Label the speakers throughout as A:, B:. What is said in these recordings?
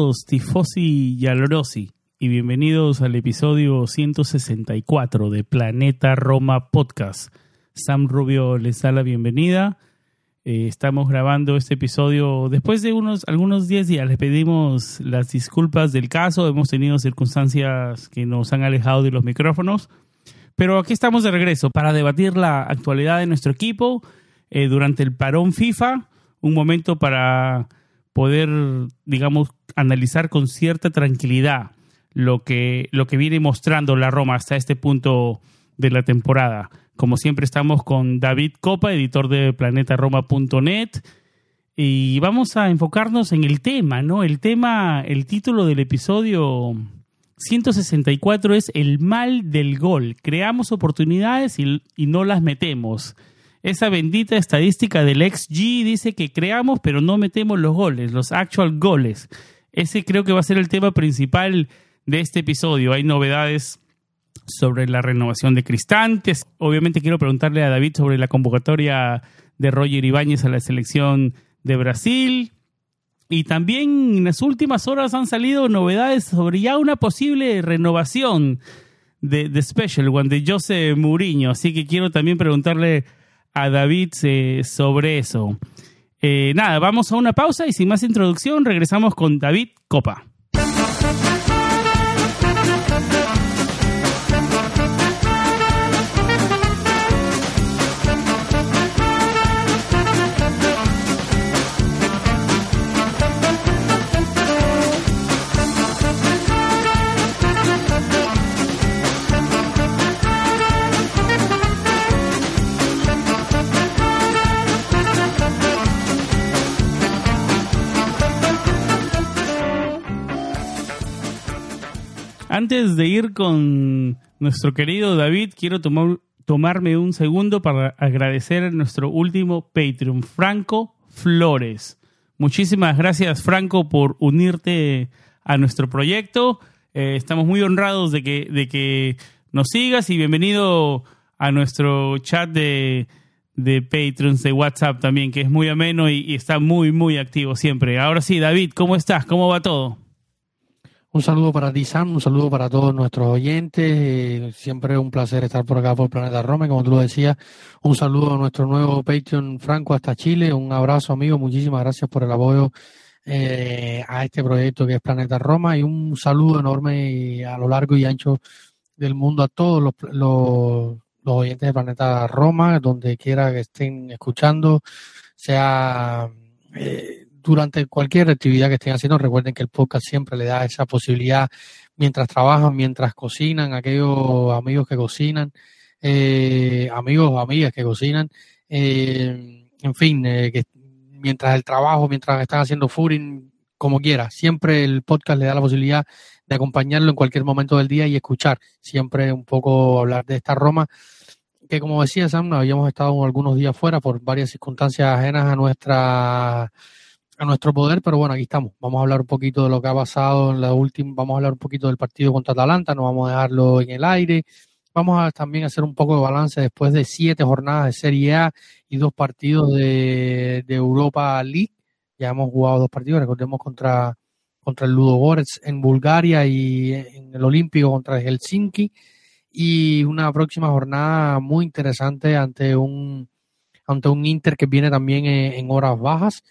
A: Todos, tifosi y alorosi, y bienvenidos al episodio 164 de Planeta Roma Podcast. Sam Rubio les da la bienvenida. Eh, estamos grabando este episodio después de unos algunos 10 días. Les pedimos las disculpas del caso. Hemos tenido circunstancias que nos han alejado de los micrófonos. Pero aquí estamos de regreso para debatir la actualidad de nuestro equipo eh, durante el parón FIFA. Un momento para poder, digamos, analizar con cierta tranquilidad lo que, lo que viene mostrando la Roma hasta este punto de la temporada. Como siempre estamos con David Copa, editor de planetaroma.net, y vamos a enfocarnos en el tema, ¿no? El tema, el título del episodio 164 es El mal del gol. Creamos oportunidades y, y no las metemos. Esa bendita estadística del XG dice que creamos pero no metemos los goles, los actual goles. Ese creo que va a ser el tema principal de este episodio. Hay novedades sobre la renovación de Cristantes. Obviamente quiero preguntarle a David sobre la convocatoria de Roger Ibáñez a la selección de Brasil. Y también en las últimas horas han salido novedades sobre ya una posible renovación de, de Special One de José Mourinho. Así que quiero también preguntarle a David eh, sobre eso. Eh, nada, vamos a una pausa y sin más introducción regresamos con David Copa. Con nuestro querido David, quiero tomar, tomarme un segundo para agradecer a nuestro último Patreon, Franco Flores. Muchísimas gracias, Franco, por unirte a nuestro proyecto. Eh, estamos muy honrados de que, de que nos sigas y bienvenido a nuestro chat de, de Patreons de WhatsApp también, que es muy ameno y, y está muy, muy activo siempre. Ahora sí, David, ¿cómo estás? ¿Cómo va todo?
B: Un saludo para ti, un saludo para todos nuestros oyentes. Siempre un placer estar por acá por Planeta Roma, como tú lo decías. Un saludo a nuestro nuevo Patreon Franco hasta Chile. Un abrazo, amigo. Muchísimas gracias por el apoyo eh, a este proyecto que es Planeta Roma. Y un saludo enorme a lo largo y ancho del mundo a todos los, los, los oyentes de Planeta Roma, donde quiera que estén escuchando, sea. Eh, durante cualquier actividad que estén haciendo, recuerden que el podcast siempre le da esa posibilidad mientras trabajan, mientras cocinan, aquellos amigos que cocinan, eh, amigos o amigas que cocinan, eh, en fin, eh, que mientras el trabajo, mientras están haciendo footing, como quiera, siempre el podcast le da la posibilidad de acompañarlo en cualquier momento del día y escuchar siempre un poco hablar de esta Roma que como decía Sam, habíamos estado algunos días fuera por varias circunstancias ajenas a nuestra a nuestro poder, pero bueno, aquí estamos. Vamos a hablar un poquito de lo que ha pasado en la última, vamos a hablar un poquito del partido contra Atalanta, no vamos a dejarlo en el aire. Vamos a también hacer un poco de balance después de siete jornadas de Serie A y dos partidos de, de Europa League. Ya hemos jugado dos partidos, recordemos contra, contra el Ludo Goretz en Bulgaria y en el Olímpico contra el Helsinki. Y una próxima jornada muy interesante ante un, ante un Inter que viene también en, en horas bajas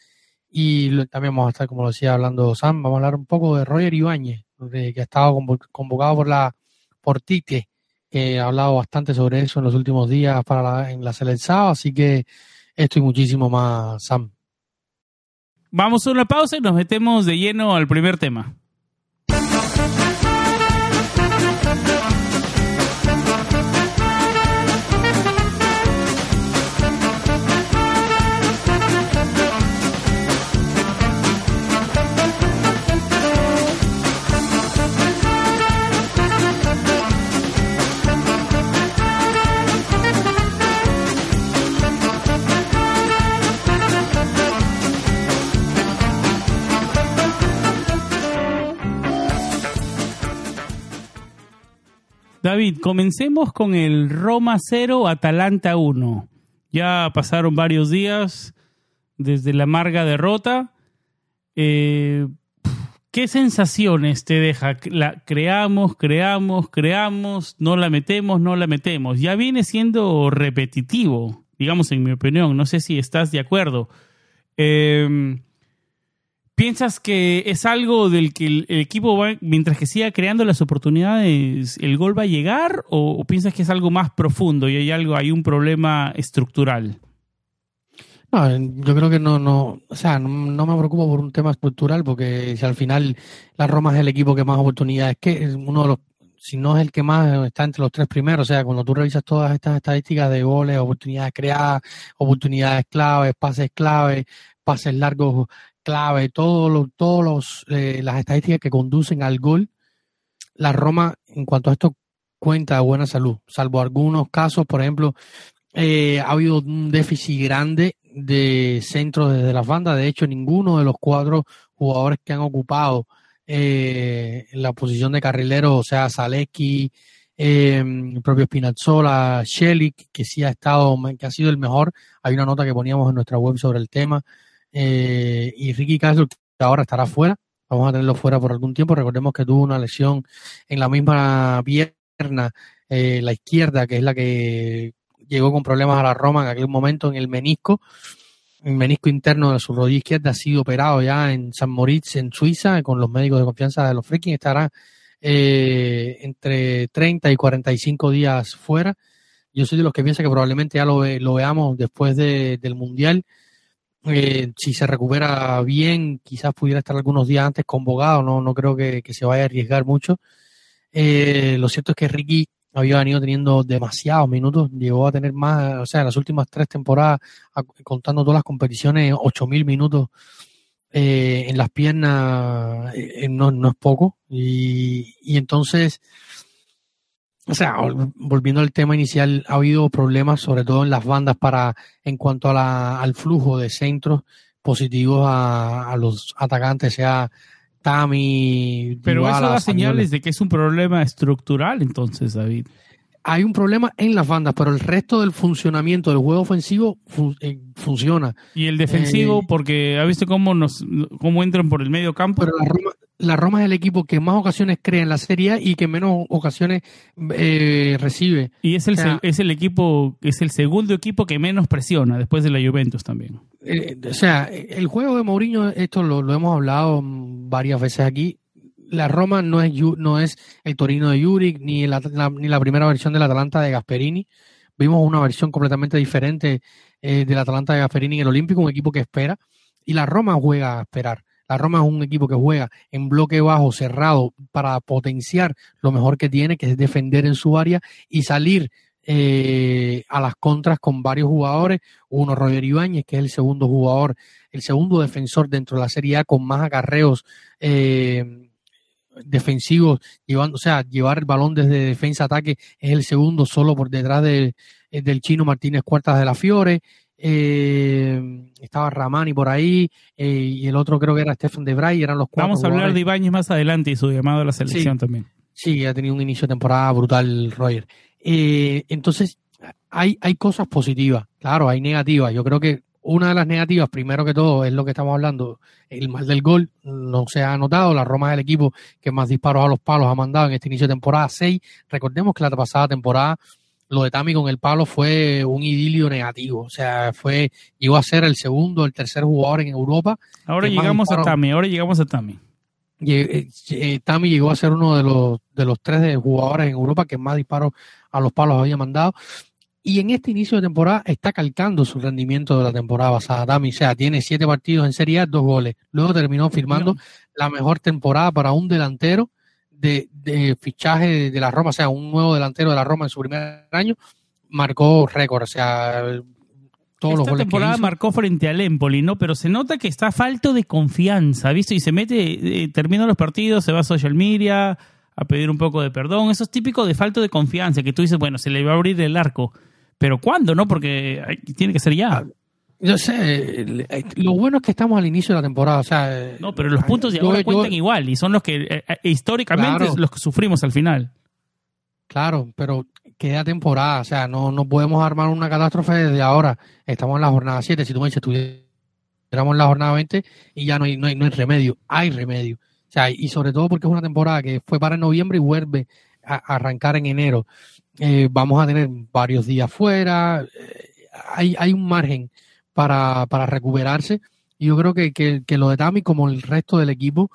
B: y también vamos a estar, como lo decía, hablando Sam, vamos a hablar un poco de Roger Ibáñez. que ha estado convocado por la por Tite, que ha hablado bastante sobre eso en los últimos días para en la selección, así que esto y muchísimo más, Sam.
A: Vamos a una pausa y nos metemos de lleno al primer tema. David, comencemos con el Roma 0, Atalanta 1. Ya pasaron varios días desde la amarga derrota. Eh, ¿Qué sensaciones te deja? La, creamos, creamos, creamos, no la metemos, no la metemos. Ya viene siendo repetitivo, digamos en mi opinión. No sé si estás de acuerdo. Eh, ¿Piensas que es algo del que el, equipo va, mientras que siga creando las oportunidades, el gol va a llegar? ¿O, piensas que es algo más profundo y hay algo, hay un problema estructural?
B: No, yo creo que no, no, o sea, no, me preocupo por un tema estructural, porque si al final la Roma es el equipo que más oportunidades, que es uno de los, si no es el que más está entre los tres primeros, o sea, cuando tú revisas todas estas estadísticas de goles, oportunidades creadas, oportunidades claves, pases claves, pases largos clave, todos los, todos los, eh, las estadísticas que conducen al gol, la Roma, en cuanto a esto, cuenta de buena salud, salvo algunos casos, por ejemplo, eh, ha habido un déficit grande de centros desde las bandas. De hecho, ninguno de los cuatro jugadores que han ocupado eh, la posición de carrilero, o sea, Zalewski, el propio Spinazzola, Shelik, que sí ha estado, que ha sido el mejor. Hay una nota que poníamos en nuestra web sobre el tema. Eh, y Ricky Castro, que ahora estará fuera, vamos a tenerlo fuera por algún tiempo. Recordemos que tuvo una lesión en la misma pierna, eh, la izquierda, que es la que llegó con problemas a la Roma en aquel momento en el menisco. El menisco interno de su rodilla izquierda ha sido operado ya en San Moritz, en Suiza, con los médicos de confianza de los Freaking. Estará eh, entre 30 y 45 días fuera. Yo soy de los que piensa que probablemente ya lo, lo veamos después del Mundial eh, si se recupera bien, quizás pudiera estar algunos días antes convocado, no, no creo que, se vaya a arriesgar mucho. Eh, lo cierto es que Ricky había venido teniendo demasiados minutos, llegó a tener más, o sea, en las últimas tres temporadas, contando todas las competiciones, 8.000 minutos eh, en las piernas, no, no es poco. Y entonces, o sea, volviendo al tema inicial, ha habido problemas, sobre todo en las bandas, para en cuanto a al flujo de centros positivos a, los atacantes, sea Tami.
A: Pero eso da señales de que es un problema estructural, entonces, David.
B: Hay un problema en las bandas, pero el resto del funcionamiento del juego ofensivo eh, funciona.
A: Y el defensivo, eh, porque ha visto cómo nos cómo entran por el medio campo.
B: Pero la Roma, la Roma es el equipo que más ocasiones crea en la Serie A y que menos ocasiones eh, recibe.
A: Y es el, es el equipo, es el segundo equipo que menos presiona después de la Juventus también.
B: Eh, o sea, el juego de Mourinho, esto lo, hemos hablado varias veces aquí. La Roma no es, no es el Torino de Juric ni la, ni la primera versión del Atalanta de Gasperini. Vimos una versión completamente diferente eh, del Atalanta de Gasperini en el Olímpico, un equipo que espera. Y la Roma juega a esperar la Roma es un equipo que juega en bloque bajo, cerrado, para potenciar lo mejor que tiene, que es defender en su área y salir eh, a las contras con varios jugadores. Uno, Roger Ibáñez, que es el segundo jugador, el segundo defensor dentro de la Serie A con más acarreos eh, defensivos, llevando, o sea, llevar el balón desde defensa a ataque es el segundo solo por detrás del chino Martínez Cuartas de la Fiore eh, estaba Ramani por ahí, eh, y el otro creo que era Stefan de Bray, eran los cuatro.
A: Vamos a hablar de Ibáñez más adelante y su llamado a la selección también.
B: Sí, ha tenido un inicio de temporada brutal, Roger. Eh, entonces, hay, hay cosas positivas, claro, hay negativas. Yo creo que una de las negativas, primero que todo, es lo que estamos hablando, el mal del gol, no se ha notado, la Roma es el equipo que más disparos a los palos ha mandado en este inicio de temporada, 6. Recordemos que la pasada temporada lo de Tami con el palo fue un idilio negativo. O sea, fue, llegó a ser el segundo, el tercer jugador en Europa.
A: Ahora llegamos a Tami, ahora llegamos a Tami.
B: eh, Tami llegó a ser uno de los, de los tres jugadores en Europa que más disparos a los palos había mandado. Y en este inicio de temporada está calcando su rendimiento de la temporada pasada. Tami, o sea, tiene siete partidos en Serie A, dos goles. Luego terminó firmando la mejor temporada para un delantero de, de fichaje de la Roma, o sea, un nuevo delantero de la Roma en su primer año, marcó récord, o sea,
A: todos Esta temporada marcó frente al Empoli, ¿no? Pero se nota que está falto de confianza, ¿viste? Y se mete, eh, termina los partidos, se va a social media a pedir un poco de perdón. Eso es típico de falto de confianza, que tú dices, bueno, se le va a abrir el arco. Pero ¿cuándo, no? Porque tiene que ser ya.
B: Yo sé, lo bueno es que estamos al inicio de la temporada, o sea...
A: No, pero los puntos de ahora cuentan igual y son los que eh, eh, históricamente los que sufrimos al final.
B: Claro, pero queda temporada, o sea, no, no podemos armar una catástrofe desde ahora. Estamos en la jornada 7, si tú me dices, estuviéramos en la jornada 20 y ya no hay, no hay, no hay remedio, hay remedio. O sea, y sobre todo porque es una temporada que fue para noviembre y vuelve a, arrancar en enero. Eh, vamos a tener varios días fuera, hay, hay un margen para, para recuperarse. Y yo creo que, que, lo de Tami, como el resto del equipo,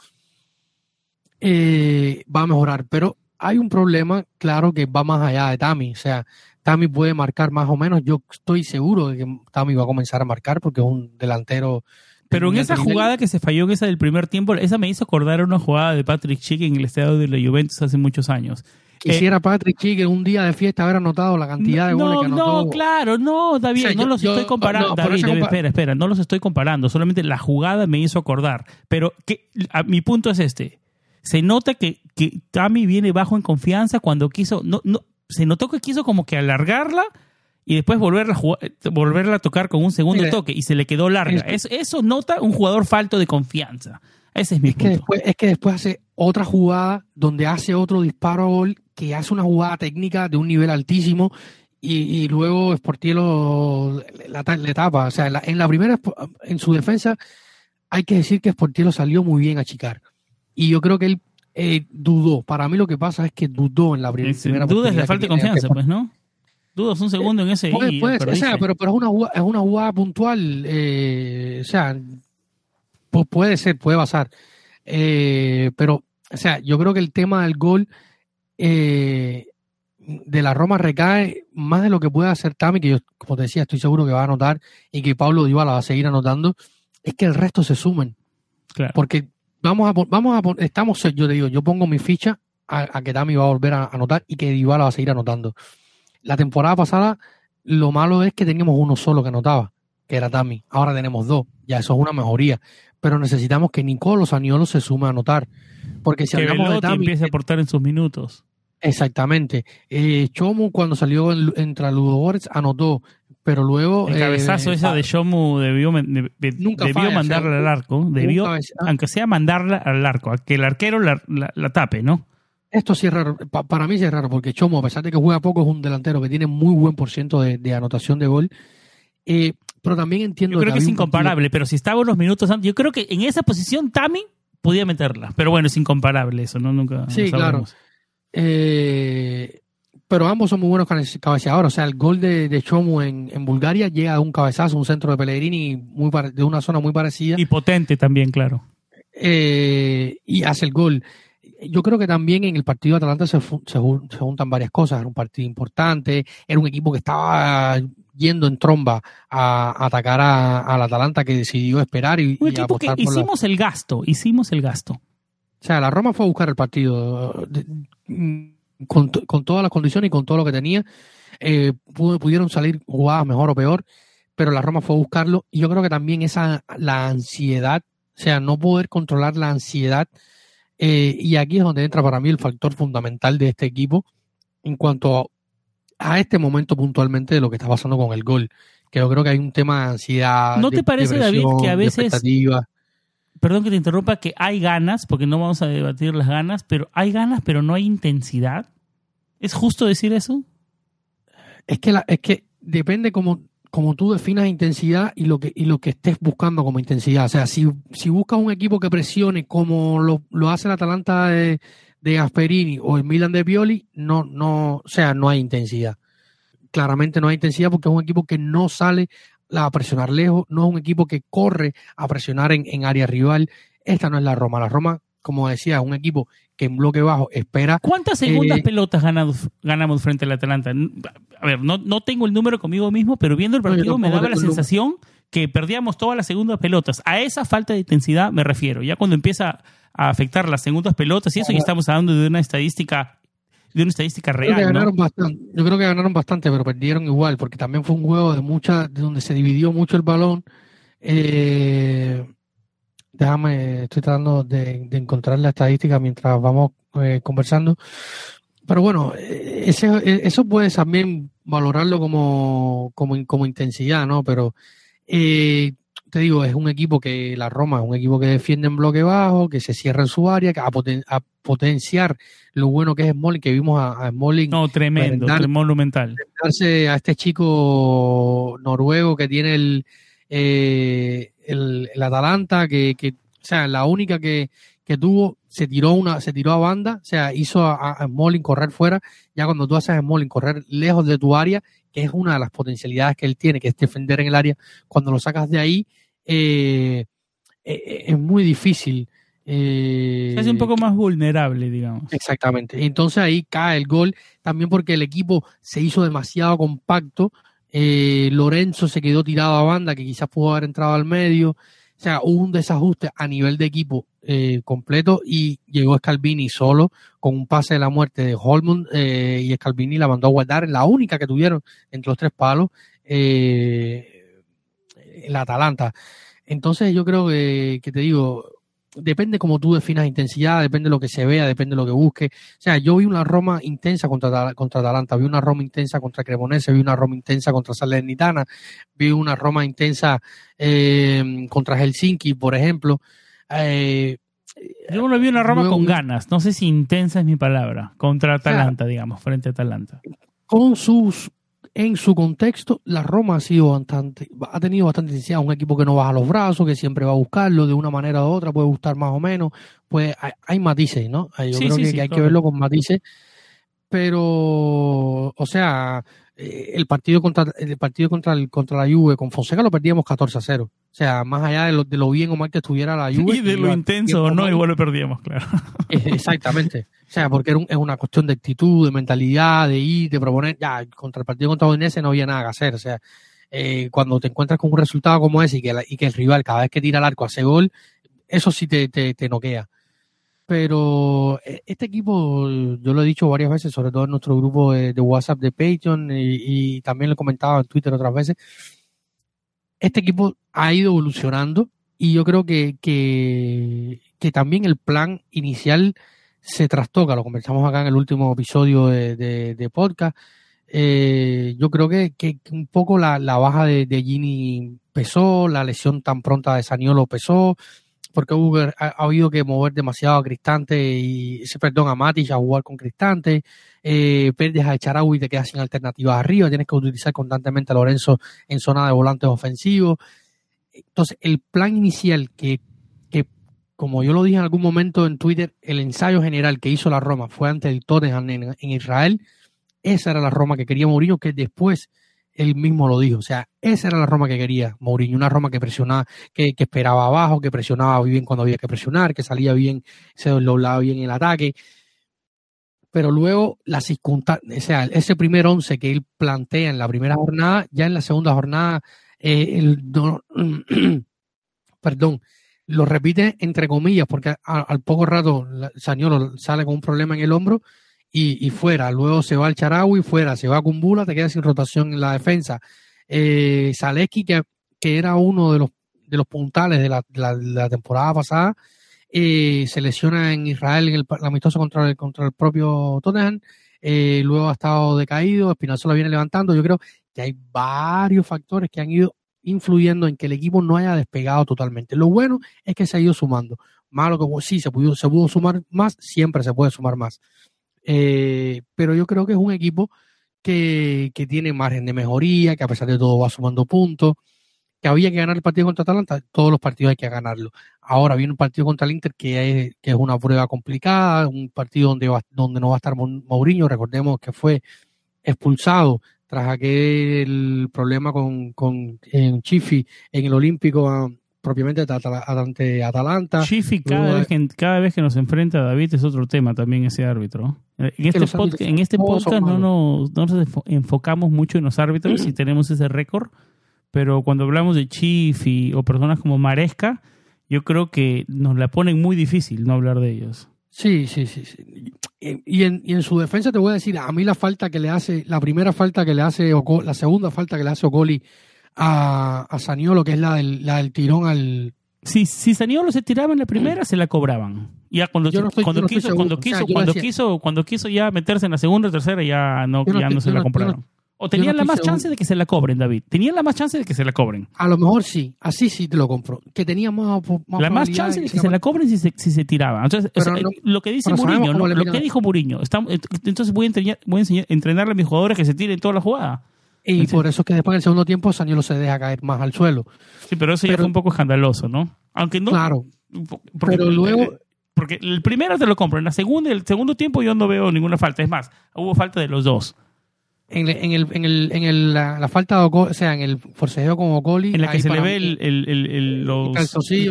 B: eh, va a mejorar. Pero hay un problema, claro, que va más allá de Tami. O sea, Tami puede marcar más o menos. Yo estoy seguro de que Tami va a comenzar a marcar porque es un delantero.
A: Pero en esa jugada que se falló, en esa del primer tiempo, esa me hizo acordar una jugada de Patrick Chick en el estadio de la Juventus hace muchos años.
B: Quisiera Patrick Chique un día de fiesta haber anotado la cantidad de goles que anotó.
A: No, claro, no, David, no los estoy comparando. David, espera, espera, no los estoy comparando. Solamente la jugada me hizo acordar. Pero que, mi punto es este. Se nota que, que Tami viene bajo en confianza cuando quiso. No, no, se notó que quiso como que alargarla y después volverla a, volverla a tocar con un segundo toque y se le quedó larga. eso, eso nota un jugador falto de confianza. Ese es mi
B: punto. Que después, es que después hace otra jugada donde hace otro disparo a gol que hace una jugada técnica de un nivel altísimo y, luego Sportielo le tapa. O sea, en la, primera, en su defensa, hay que decir que Sportielo salió muy bien a chicar. Y yo creo que él eh, dudó. Para mí lo que pasa es que dudó en la primera.
A: Dudas de falta de confianza, pues, ¿no? Dudas un segundo en ese.
B: Puede, o sea, pero, pero es, una jugada, es una jugada puntual. Eh, o sea, puede ser, puede pasar. Eh, pero, o sea, yo creo que el tema del gol eh, de la Roma recae más de lo que puede hacer Tami, que yo, como te decía, estoy seguro que va a anotar y que Pablo Dybala va a seguir anotando, es que el resto se sumen. Porque vamos a, vamos a, estamos, yo te digo, yo pongo mi ficha a, que Tami va a volver a anotar y que Dybala va a seguir anotando. La temporada pasada, lo malo es que teníamos uno solo que anotaba, que era Tami. Ahora tenemos dos. Ya eso es una mejoría. Pero necesitamos que Nicolo Saniolo se sume a anotar. Porque si
A: que hablamos de empiece a aportar en sus minutos.
B: Exactamente. Eh, Chomu cuando salió en, entre Ludogorets anotó, pero luego...
A: El cabezazo eh, esa de Chomu debió, debió mandarla al arco, debió, aunque sea mandarla al arco, a que el arquero la, tape, ¿no?
B: Esto sí es raro, para mí sí es raro, porque Chomu, a pesar de que juega poco, es un delantero que tiene muy buen por ciento de, anotación de gol. Eh, pero también entiendo...
A: Yo creo que es incomparable, pero si estaba unos minutos antes, yo creo que en esa posición Tami podía meterla. Pero bueno, es incomparable eso, ¿no? Nunca.
B: Sí, claro. Eh, pero ambos son muy buenos cabeceadores. O sea, el gol de, de Chomu en, en, Bulgaria llega a un cabezazo, un centro de Pellegrini muy de una zona muy parecida.
A: Y potente también, claro.
B: Eh, y hace el gol. Yo creo que también en el partido de Atalanta se, se, juntan varias cosas. Era un partido importante, era un equipo que estaba yendo en tromba a, atacar a, la Atalanta que decidió esperar y,
A: un equipo que hicimos el gasto, hicimos el gasto.
B: O sea, la Roma fue a buscar el partido con, todas las condiciones y con todo lo que tenía. Eh, pudieron salir jugadas mejor o peor, pero la Roma fue a buscarlo. Y yo creo que también esa, la ansiedad, o sea, no poder controlar la ansiedad. Eh, y aquí es donde entra para mí el factor fundamental de este equipo en cuanto a a este momento puntualmente de lo que está pasando con el gol. Que yo creo que hay un tema de ansiedad.
A: ¿No te parece, David, que a veces. Perdón que te interrumpa, que hay ganas, porque no vamos a debatir las ganas, pero hay ganas, pero no hay intensidad. ¿Es justo decir eso?
B: Es que, la, es que depende como, como tú definas intensidad y lo que, y lo que estés buscando como intensidad. O sea, si, si buscas un equipo que presione como lo, lo hace el Atalanta de, de Gasperini o el Milan de Pioli, no, no, o sea, no hay intensidad. Claramente no hay intensidad porque es un equipo que no sale a presionar lejos, no es un equipo que corre a presionar en, área rival. Esta no es la Roma. La Roma como decía, un equipo que en bloque bajo espera.
A: ¿Cuántas segundas eh, pelotas ganamos, ganamos frente al Atalanta? A ver, no, no tengo el número conmigo mismo, pero viendo el partido me daba la sensación que perdíamos todas las segundas pelotas. A esa falta de intensidad me refiero. Ya cuando empieza a afectar las segundas pelotas y eso, ya estamos hablando de una estadística de una estadística real.
B: Creo ganaron bastante. Yo creo que ganaron bastante, pero perdieron igual, porque también fue un juego de mucha, de donde se dividió mucho el balón. Eh, déjame, estoy tratando de, encontrar la estadística mientras vamos eh, conversando. Pero bueno, eh, ese, eso puedes también valorarlo como, como, como intensidad, ¿no? Pero eh, te digo, es un equipo que la Roma es un equipo que defiende en bloque bajo, que se cierra en su área, a, a potenciar lo bueno que es Smalling, que vimos a, Smalling.
A: No, tremendo, monumental.
B: A este chico noruego que tiene el, eh, el, Atalanta, que, que, o sea, la única que, que tuvo, se tiró una, se tiró a banda, o sea, hizo a, a Smalling correr fuera. Ya cuando tú haces a Smalling correr lejos de tu área, que es una de las potencialidades que él tiene, que es defender en el área, cuando lo sacas de ahí, eh, eh, es muy difícil.
A: Eh, es un poco más vulnerable, digamos.
B: Exactamente. Entonces ahí cae el gol, también porque el equipo se hizo demasiado compacto. Lorenzo se quedó tirado a banda, que quizás pudo haber entrado al medio. O sea, hubo un desajuste a nivel de equipo completo y llegó Scalvini solo con un pase de la muerte de Holmond y Scalvini la mandó a guardar, la única que tuvieron entre los tres palos. Eh, el Atalanta. Entonces yo creo que, te digo, depende como tú definas intensidad, depende de lo que se vea, depende de lo que busque. O sea, yo vi una Roma intensa contra, contra Atalanta, vi una Roma intensa contra Cremonese, vi una Roma intensa contra Salernitana, vi una Roma intensa eh, contra Helsinki, por ejemplo. Eh,
A: yo no vi una Roma con ganas, no sé si intensa es mi palabra, contra Atalanta, digamos, frente a Atalanta.
B: Con sus en su contexto, la Roma ha sido bastante, ha tenido bastante intensidad, un equipo que no baja los brazos, que siempre va a buscarlo de una manera u otra, puede gustar más o menos, pues hay, matices, ¿no? Yo creo que, hay que verlo con matices, pero, o sea, eh, el partido contra el partido contra el, contra la Juve con Fonseca lo perdíamos 14 a 0. O sea, más allá de lo, de lo bien o mal que estuviera la Juve.
A: Y de lo intenso o no, igual lo perdíamos, claro.
B: Eh, exactamente. O sea, porque es una cuestión de actitud, de mentalidad, de ir, de proponer. Ya, contra el partido contra Udinese no había nada que hacer. O sea, eh, cuando te encuentras con un resultado como ese y que, y que el rival cada vez que tira el arco hace gol, eso sí te, te, te noquea pero eh, este equipo, yo lo he dicho varias veces, sobre todo en nuestro grupo de, WhatsApp de Patreon y, también lo he comentado en Twitter otras veces, este equipo ha ido evolucionando y yo creo que, que, también el plan inicial se trastoca, lo conversamos acá en el último episodio de, podcast. Eh, yo creo que, que, un poco la, la baja de, de Gini pesó, la lesión tan pronta de Saniolo pesó, porque Uber ha, habido que mover demasiado a Cristante y, perdón, a Matic a jugar con Cristante, eh, pierdes a Echaraui y te quedas sin alternativas arriba, tienes que utilizar constantemente a Lorenzo en zona de volantes ofensivos. Entonces, el plan inicial que, que, como yo lo dije en algún momento en Twitter, el ensayo general que hizo la Roma fue ante el Tottenham en, en Israel, esa era la Roma que quería Mourinho, que después él mismo lo dijo. O sea, esa era la Roma que quería Mourinho, una Roma que presionaba, que, esperaba abajo, que presionaba bien cuando había que presionar, que salía bien, se doblaba bien el ataque. Pero luego la circunstancia, o sea, ese primer once que él plantea en la primera jornada, ya en la segunda jornada, eh, perdón, lo repite entre comillas, porque al poco rato Sañolo sale con un problema en el hombro y, fuera. Luego se va al Charaui, fuera, se va a Cumbula, te queda sin rotación en la defensa. Eh, Zaleski, que, que era uno de los, de los puntales de la, temporada pasada, eh, se lesiona en Israel en el, amistoso contra el, contra el propio Tottenham. Eh, luego ha estado decaído, Espinazola viene levantando. Yo creo que hay varios factores que han ido influyendo en que el equipo no haya despegado totalmente. Lo bueno es que se ha ido sumando. Malo que sí, se pudo, se pudo sumar más, siempre se puede sumar más. Eh, pero yo creo que es un equipo que, que, tiene margen de mejoría, que a pesar de todo va sumando puntos, que había que ganar el partido contra Atalanta, todos los partidos hay que ganarlo. Ahora viene un partido contra el Inter que es, que es una prueba complicada, un partido donde, donde no va a estar Mourinho, recordemos que fue expulsado tras aquel problema con, con en Chifi en el Olímpico propiamente ante Atalanta.
A: Chifi, cada, vez que, cada vez que nos enfrenta a David es otro tema también ese árbitro. En este, podcast, en este podcast no nos, no nos enfocamos mucho en los árbitros y tenemos ese récord, pero cuando hablamos de Chifi o personas como Maresca, yo creo que nos la ponen muy difícil no hablar de ellos.
B: Sí, sí, sí. sí. Y, en, y en su defensa te voy a decir, a mí la falta que le hace, la primera falta que le hace, la segunda falta que le hace Ocoli a, a Saniolo, que es la del, la del tirón al...
A: Si, si Saniolo se tiraba en la primera, se la cobraban. Ya cuando, cuando, quiso, cuando, quiso, cuando, quiso, cuando quiso ya meterse en la segunda o tercera, ya no, ya no se la compraron. O tenían la más chance de que se la cobren, David. Tenían la más chance de que se la cobren.
B: A lo mejor sí, así sí te lo compro. Que tenía más,
A: La más chance de que, se la cobren si se, si se tiraba. Entonces, lo que dice Mourinho, lo que dijo Mourinho, entonces voy a, entrenar, voy a enseñar, entrenarle a mis jugadores que se tiren toda la jugada.
B: Y por eso es que después en el segundo tiempo Saniolo se deja caer más al suelo.
A: Sí, pero eso ya fue un poco escandaloso, ¿no? Aunque no.
B: Claro. pero luego.
A: Porque el primero te lo compro. En la segunda, el segundo tiempo yo no veo ninguna falta. Es más, hubo falta de los dos.
B: En, el, en, el, en, el, en el, la, falta de o sea, en el forcejeo con Ocoli.
A: En la que se le ve el, el, el, los, a, sí,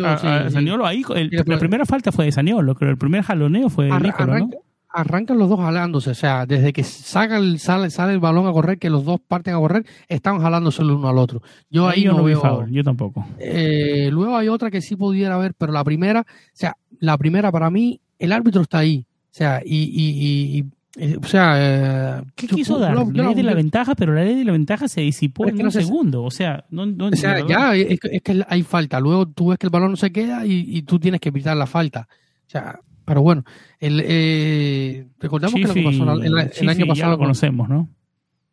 A: Saniolo, ahí, la primera falta fue de Saniolo, creo. El primer jaloneo fue de Nicolás, ¿no?
B: Arrancan los dos jalándose, o sea, desde que saca el, sale, sale el balón a correr, que los dos parten a correr, están jalándose el uno al otro. Yo ahí, no, veo.
A: yo tampoco.
B: Eh, luego hay otra que sí pudiera haber, pero la primera, o sea, la primera para mí, el árbitro está ahí, o sea, y, y, y eh, o sea,
A: eh, ¿qué quiso dar? la ley de la ventaja, pero la ley de la ventaja se disipó en un segundo. O sea, no, no
B: o sea ya es que, hay falta. Luego tú ves que el balón no se queda y, y tú tienes que evitar la falta. O sea, pero bueno, el, eh, recordamos que lo que pasó el, año pasado.
A: lo conocemos, ¿no?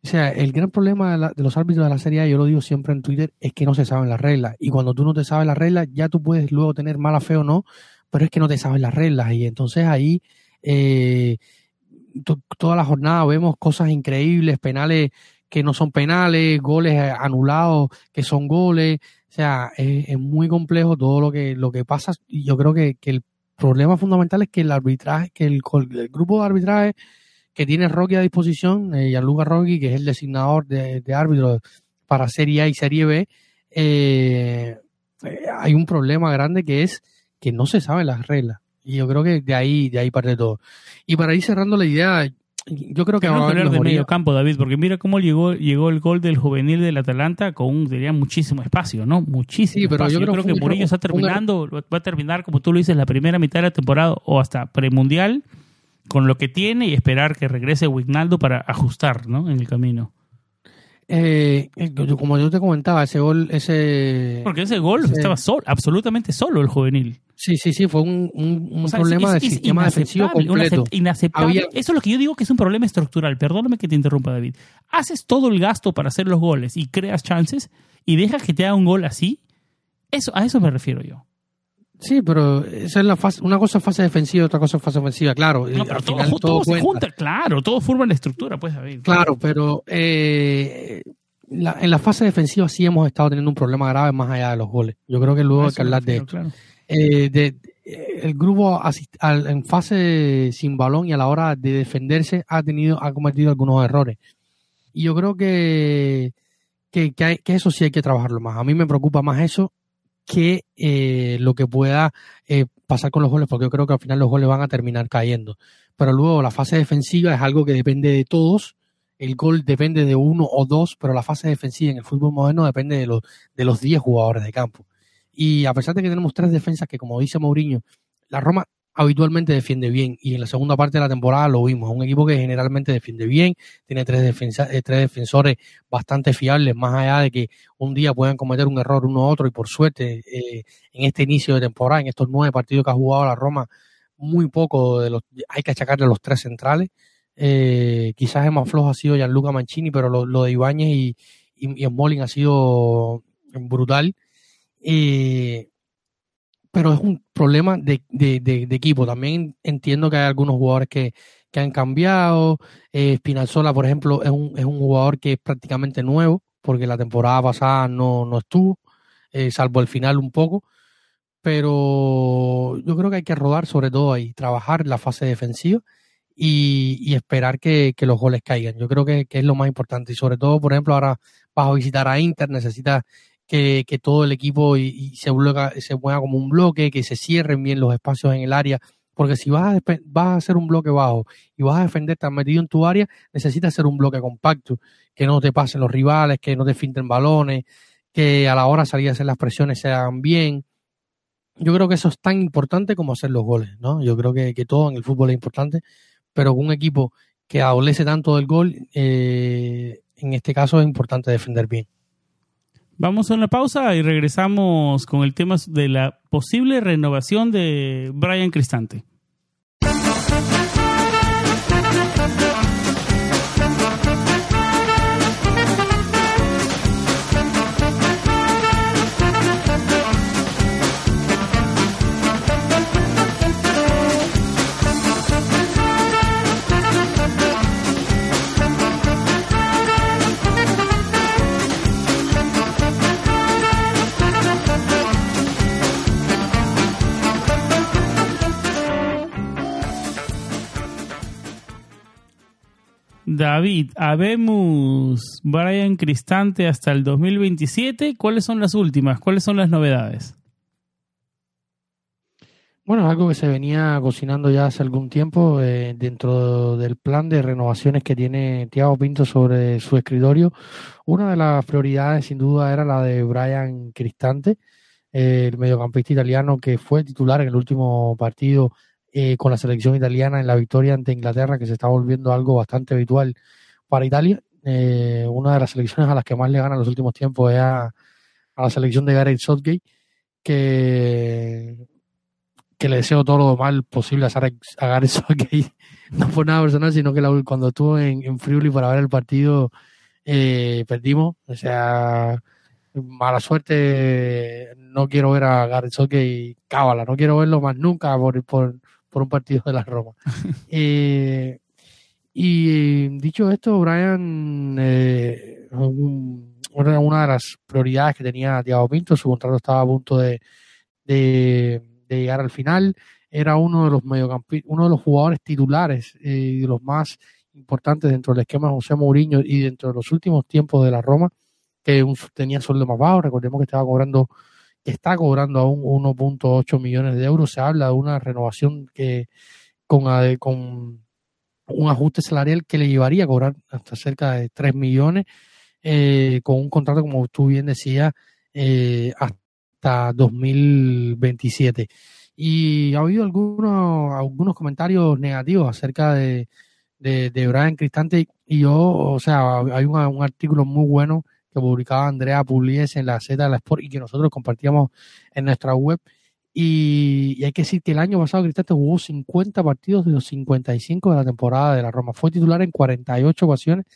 B: O sea, el gran problema de, los árbitros de la Serie A, yo lo digo siempre en Twitter, es que no se saben las reglas. Y cuando tú no te sabes las reglas, ya tú puedes luego tener mala fe o no, pero es que no te sabes las reglas. Y entonces ahí, eh, toda la jornada vemos cosas increíbles, penales que no son penales, goles anulados que son goles. O sea, es, muy complejo todo lo que, lo que pasa. Y yo creo que, que el problema fundamental es que el arbitraje, que el, grupo de arbitraje que tiene Rocky a disposición, eh, Gianluca Rocky, que es el designador de, árbitros para Serie A y Serie B, eh, eh, hay un problema grande que es que no se saben las reglas. Y yo creo que de ahí, de ahí parte todo. Y para ir cerrando la idea, yo creo que
A: vamos a hablar de medio campo, David, porque mira cómo llegó llegó el gol del juvenil del Atalanta con un, diría, muchísimo espacio, ¿no? Muchísimo. Sí, pero yo creo, que Murillo está terminando, va a terminar, como tú lo dices, la primera mitad de la temporada o hasta premundial con lo que tiene y esperar que regrese Wignaldo para ajustar, ¿no? En el camino.
B: Eh, como yo te comentaba, ese gol, ese.
A: Porque ese gol estaba solo, absolutamente solo el juvenil.
B: Sí, sí, sí, fue un, un, problema sistema defensivo completo.
A: Inaceptable. Eso es lo que yo digo que es un problema estructural. Perdóname que te interrumpa, David. Haces todo el gasto para hacer los goles y creas chances y dejas que te haga un gol así. Eso, a eso me refiero yo.
B: Sí, pero esa es la fase, una cosa es fase defensiva, otra cosa es fase ofensiva, claro.
A: No, pero todo, se junta, claro, todo forma la estructura, pues, David.
B: Claro, pero eh, en la fase defensiva sí hemos estado teniendo un problema grave más allá de los goles. Yo creo que luego hay que hablar de esto. Eh, de, eh, el grupo en fase sin balón y a la hora de defenderse ha tenido ha cometido algunos errores y yo creo que que, que, eso sí hay que trabajarlo más a mí me preocupa más eso que eh, lo que pueda pasar con los goles porque yo creo que al final los goles van a terminar cayendo. Pero luego la fase defensiva es algo que depende de todos. El gol depende de uno o dos pero la fase defensiva en el fútbol moderno depende de los de los 10 jugadores de campo. Y a pesar de que tenemos tres defensas que, como dice Mourinho, la Roma habitualmente defiende bien y en la segunda parte de la temporada lo vimos, un equipo que generalmente defiende bien, tiene tres, defensa, eh, tres defensores bastante fiables, más allá de que un día puedan cometer un error uno u otro y por suerte eh, en este inicio de temporada, en estos nueve partidos que ha jugado la Roma, muy poco de los, hay que achacarle los tres centrales, eh, quizás el más flojo ha sido Gianluca Mancini, pero lo, de Ibáñez y, y, y ha sido brutal. Eh, pero es un problema de, de, equipo. También entiendo que hay algunos jugadores que, que han cambiado. Eh, Spinazzola, por ejemplo, es un, es un jugador que es prácticamente nuevo, porque la temporada pasada no, no estuvo, eh, salvo el final un poco. Pero yo creo que hay que rodar sobre todo ahí, trabajar la fase defensiva y, y esperar que, que, los goles caigan. Yo creo que, que, es lo más importante. Y sobre todo, por ejemplo, ahora vas a visitar a Inter, necesitas que, todo el equipo y, se, bloquea, se mueva como un bloque, que se cierren bien los espacios en el área. Porque si vas a, vas a hacer un bloque bajo y vas a defender tan metido en tu área, necesitas hacer un bloque compacto, que no te pasen los rivales, que no te finten balones, que a la hora de salir a hacer las presiones se hagan bien. Yo creo que eso es tan importante como hacer los goles, ¿no? Yo creo que, que todo en el fútbol es importante, pero un equipo que adolece tanto del gol, eh, en este caso es importante defender bien.
A: Vamos a una pausa y regresamos con el tema de la posible renovación de Brian Cristante. David, habemos Brian Cristante hasta el 2027. ¿Cuáles son las últimas? ¿Cuáles son las novedades?
B: Bueno, algo que se venía cocinando ya hace algún tiempo eh, dentro del plan de renovaciones que tiene Tiago Pinto sobre su escritorio. Una de las prioridades, sin duda, era la de Brian Cristante, eh, el mediocampista italiano que fue titular en el último partido eh, con la selección italiana en la victoria ante Inglaterra, que se está volviendo algo bastante habitual para Italia. Eh, una de las selecciones a las que más le ganan en los últimos tiempos es a, la selección de Gareth Southgate, que, que le deseo todo lo mal posible a, Gareth Southgate, no por nada personal, sino que cuando estuvo en, en Friuli para ver el partido, eh, perdimos. O sea, mala suerte, no quiero ver a Gareth Southgate cábala, no quiero verlo más nunca por, por, por un partido de la Roma. Eh, y dicho esto, Brian, eh, una de las prioridades que tenía Thiago Pinto, su contrato estaba a punto de, de, llegar al final, era uno de los mediocampistas, uno de los jugadores titulares eh, y de los más importantes dentro del esquema de José Mourinho y dentro de los últimos tiempos de la Roma, que tenía sueldo más bajo, recordemos que estaba cobrando está cobrando aún 1.8 millones de euros. Se habla de una renovación que con, con un ajuste salarial que le llevaría a cobrar hasta cerca de 3 millones, eh, con un contrato, como tú bien decías, eh, hasta 2027. Y ha habido algunos, algunos comentarios negativos acerca de, de, Brian Cristante y yo, o sea, hay un artículo muy bueno que publicaba Andrea Pugliese en la Z de la Sport y que nosotros compartíamos en nuestra web. Y, hay que decir que el año pasado Cristante jugó 50 partidos de los 55 de la temporada de la Roma. Fue titular en 48 ocasiones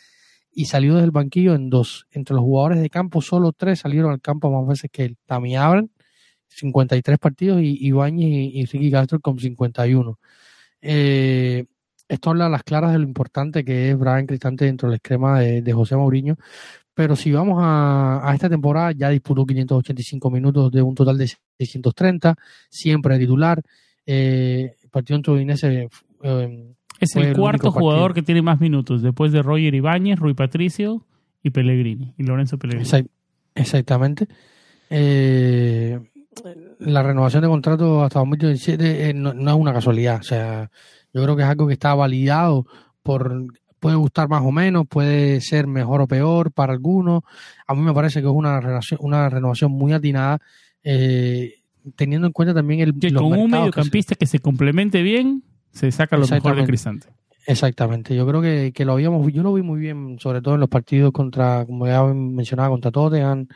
B: y salió desde el banquillo en dos. Entre los jugadores de campo, solo tres salieron al campo más veces que él. Tami Abran, 53 partidos, y Ibáñez y, Ricky Castro con 51. Eh, esto habla a las claras de lo importante que es Brian Cristante dentro del esquema de, de José Mourinho, pero si vamos a, esta temporada, ya disputó 585 minutos de un total de 630, siempre titular. Eh, partido entre Udinese.
A: Eh, es el, cuarto jugador que tiene más minutos, después de Roger Ibáñez, Rui Patricio y Pellegrini, y Lorenzo Pellegrini.
B: exactamente. Eh, la renovación de contrato hasta 2017 no, no, es una casualidad. O sea, yo creo que es algo que está validado por puede gustar más o menos, puede ser mejor o peor para algunos. A mí me parece que es una renovación, una renovación muy atinada, eh, teniendo en cuenta también el
A: que con un mediocampista que se... complemente bien, se saca lo mejor de Cristante.
B: Exactamente, yo creo que, que, lo habíamos, yo lo vi muy bien, sobre todo en los partidos contra, como ya mencionaba, contra Tottenham,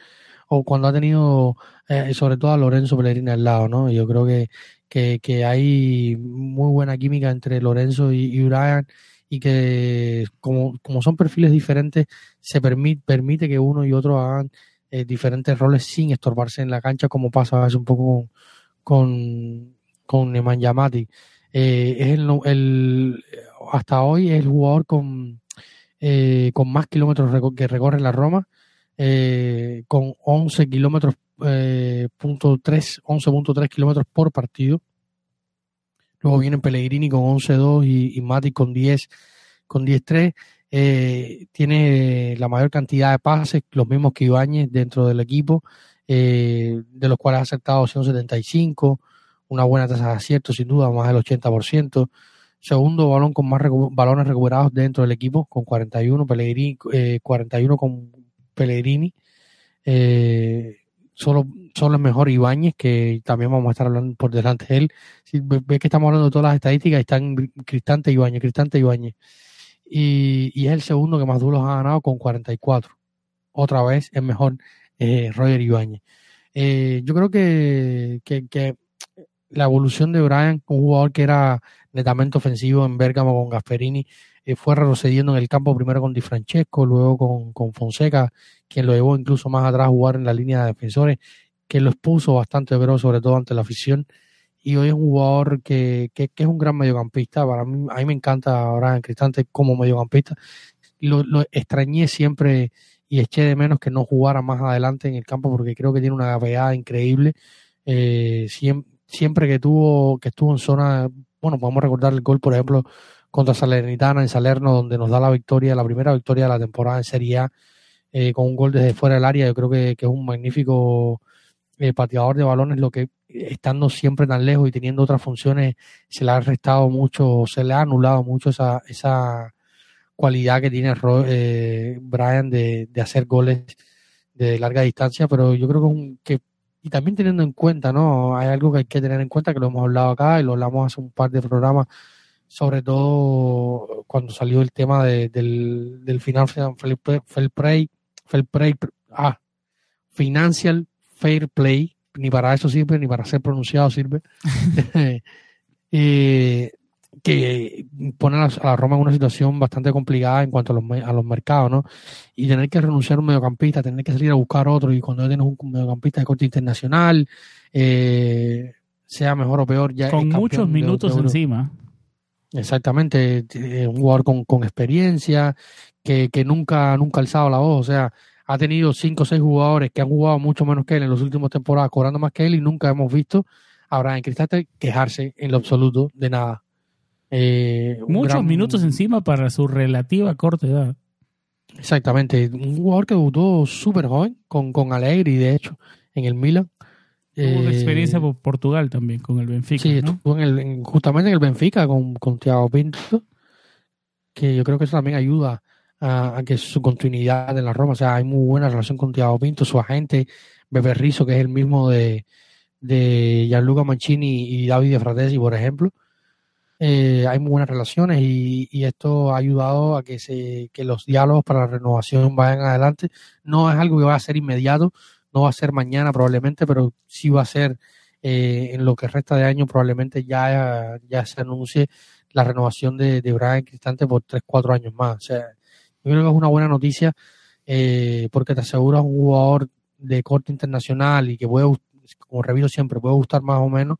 B: o cuando ha tenido, eh, sobre todo a Lorenzo Pellegrini al lado, ¿no? Yo creo que, que, que hay muy buena química entre Lorenzo y, y Brian y que como, como son perfiles diferentes, se permite, permite que uno y otro hagan eh, diferentes roles sin estorbarse en la cancha, como pasa veces un poco con, con, Neman Yamati. Eh, es el, hasta hoy es el jugador con, eh, con más kilómetros que recorre la Roma, con 11 kilómetros, punto 3, 11.3 kilómetros por partido. Luego vienen Pellegrini con 11-2 y, y Mati con 10 con 10-3. eh, tiene la mayor cantidad de pases, los mismos que Ibáñez dentro del equipo, eh, de los cuales ha acertado 175, una buena tasa de acierto, sin duda, más del 80%. Segundo balón con más balones recuperados dentro del equipo, con 41, Pellegrini, 41 con Pellegrini. solo, solo es mejor Ibáñez, que también vamos a estar hablando por delante de él. Si ves que estamos hablando de todas las estadísticas, están Cristante Ibáñez, Cristante Ibáñez y, es el segundo que más duros ha ganado con 44. Otra vez es mejor eh, Roger Ibáñez. Eh, yo creo que, que, la evolución de Brian, un jugador que era netamente ofensivo en Bergamo con Gasperini, eh, fue retrocediendo en el campo primero con Di Francesco, luego con, con, Fonseca, quien lo llevó incluso más atrás a jugar en la línea de defensores, que lo expuso bastante, pero sobre todo ante la afición y hoy es un jugador que, que, es un gran mediocampista. Para mí, a mí me encanta ahora en Cristante como mediocampista. Lo, extrañé siempre y eché de menos que no jugara más adelante en el campo porque creo que tiene una pegada increíble. Eh, siempre, que tuvo que estuvo en zona, bueno, podemos recordar el gol, por ejemplo, contra Salernitana en Salerno, donde nos da la victoria, la primera victoria de la temporada en Serie A, eh, con un gol desde fuera del área. Yo creo que es un magnífico eh, pateador de balones, lo que estando siempre tan lejos y teniendo otras funciones, se le ha restado mucho, se le ha anulado mucho esa, esa cualidad que tiene eh, Brian de, hacer goles de larga distancia, pero yo creo que, que, y también teniendo en cuenta, ¿no? Hay algo que hay que tener en cuenta, que lo hemos hablado acá y lo hablamos hace un par de programas, sobre todo cuando salió el tema del, del final fair play, ah, financial fair play, ni para eso sirve, ni para ser pronunciado sirve, eh, que pone a la Roma en una situación bastante complicada en cuanto a los, a los mercados, ¿no? Y tener que renunciar a un mediocampista, tener que salir a buscar otro, y cuando tienes un mediocampista de corte internacional, eh, sea mejor o peor, ya.
A: Con muchos minutos encima.
B: Exactamente, eh, un jugador con, con experiencia, que, que nunca, nunca ha alzado la voz, o sea, ha tenido cinco o seis jugadores que han jugado mucho menos que él en las últimas temporadas, cobrando más que él, y nunca hemos visto a Brian Cristante quejarse en lo absoluto de nada.
A: Eh, Muchos minutos encima para su relativa corta edad.
B: Exactamente, un jugador que debutó súper joven, con, con Alegri, de hecho, en el Milan.
A: Tuvo eh, experiencia por Portugal también, con el Benfica.
B: Sí, estuvo en el, justamente en el Benfica con, con Thiago Pinto, que yo creo que eso también ayuda a, que su continuidad en la Roma. O sea, hay muy buena relación con Thiago Pinto, su agente, Beber Rizzo, que es el mismo de, de Gianluca Mancini y David de Fratesi, por ejemplo. Eh, hay muy buenas relaciones y, y, esto ha ayudado a que, se, que los diálogos para la renovación vayan adelante. No es algo que va a ser inmediato, no va a ser mañana probablemente, pero sí va a ser eh, en lo que resta de año probablemente ya, ya se anuncie la renovación de, de Brian Cristante por 3-4 años más. O sea, yo creo que es una buena noticia eh, porque te aseguras un jugador de corte internacional y que puede, como repito siempre, puede gustar más o menos.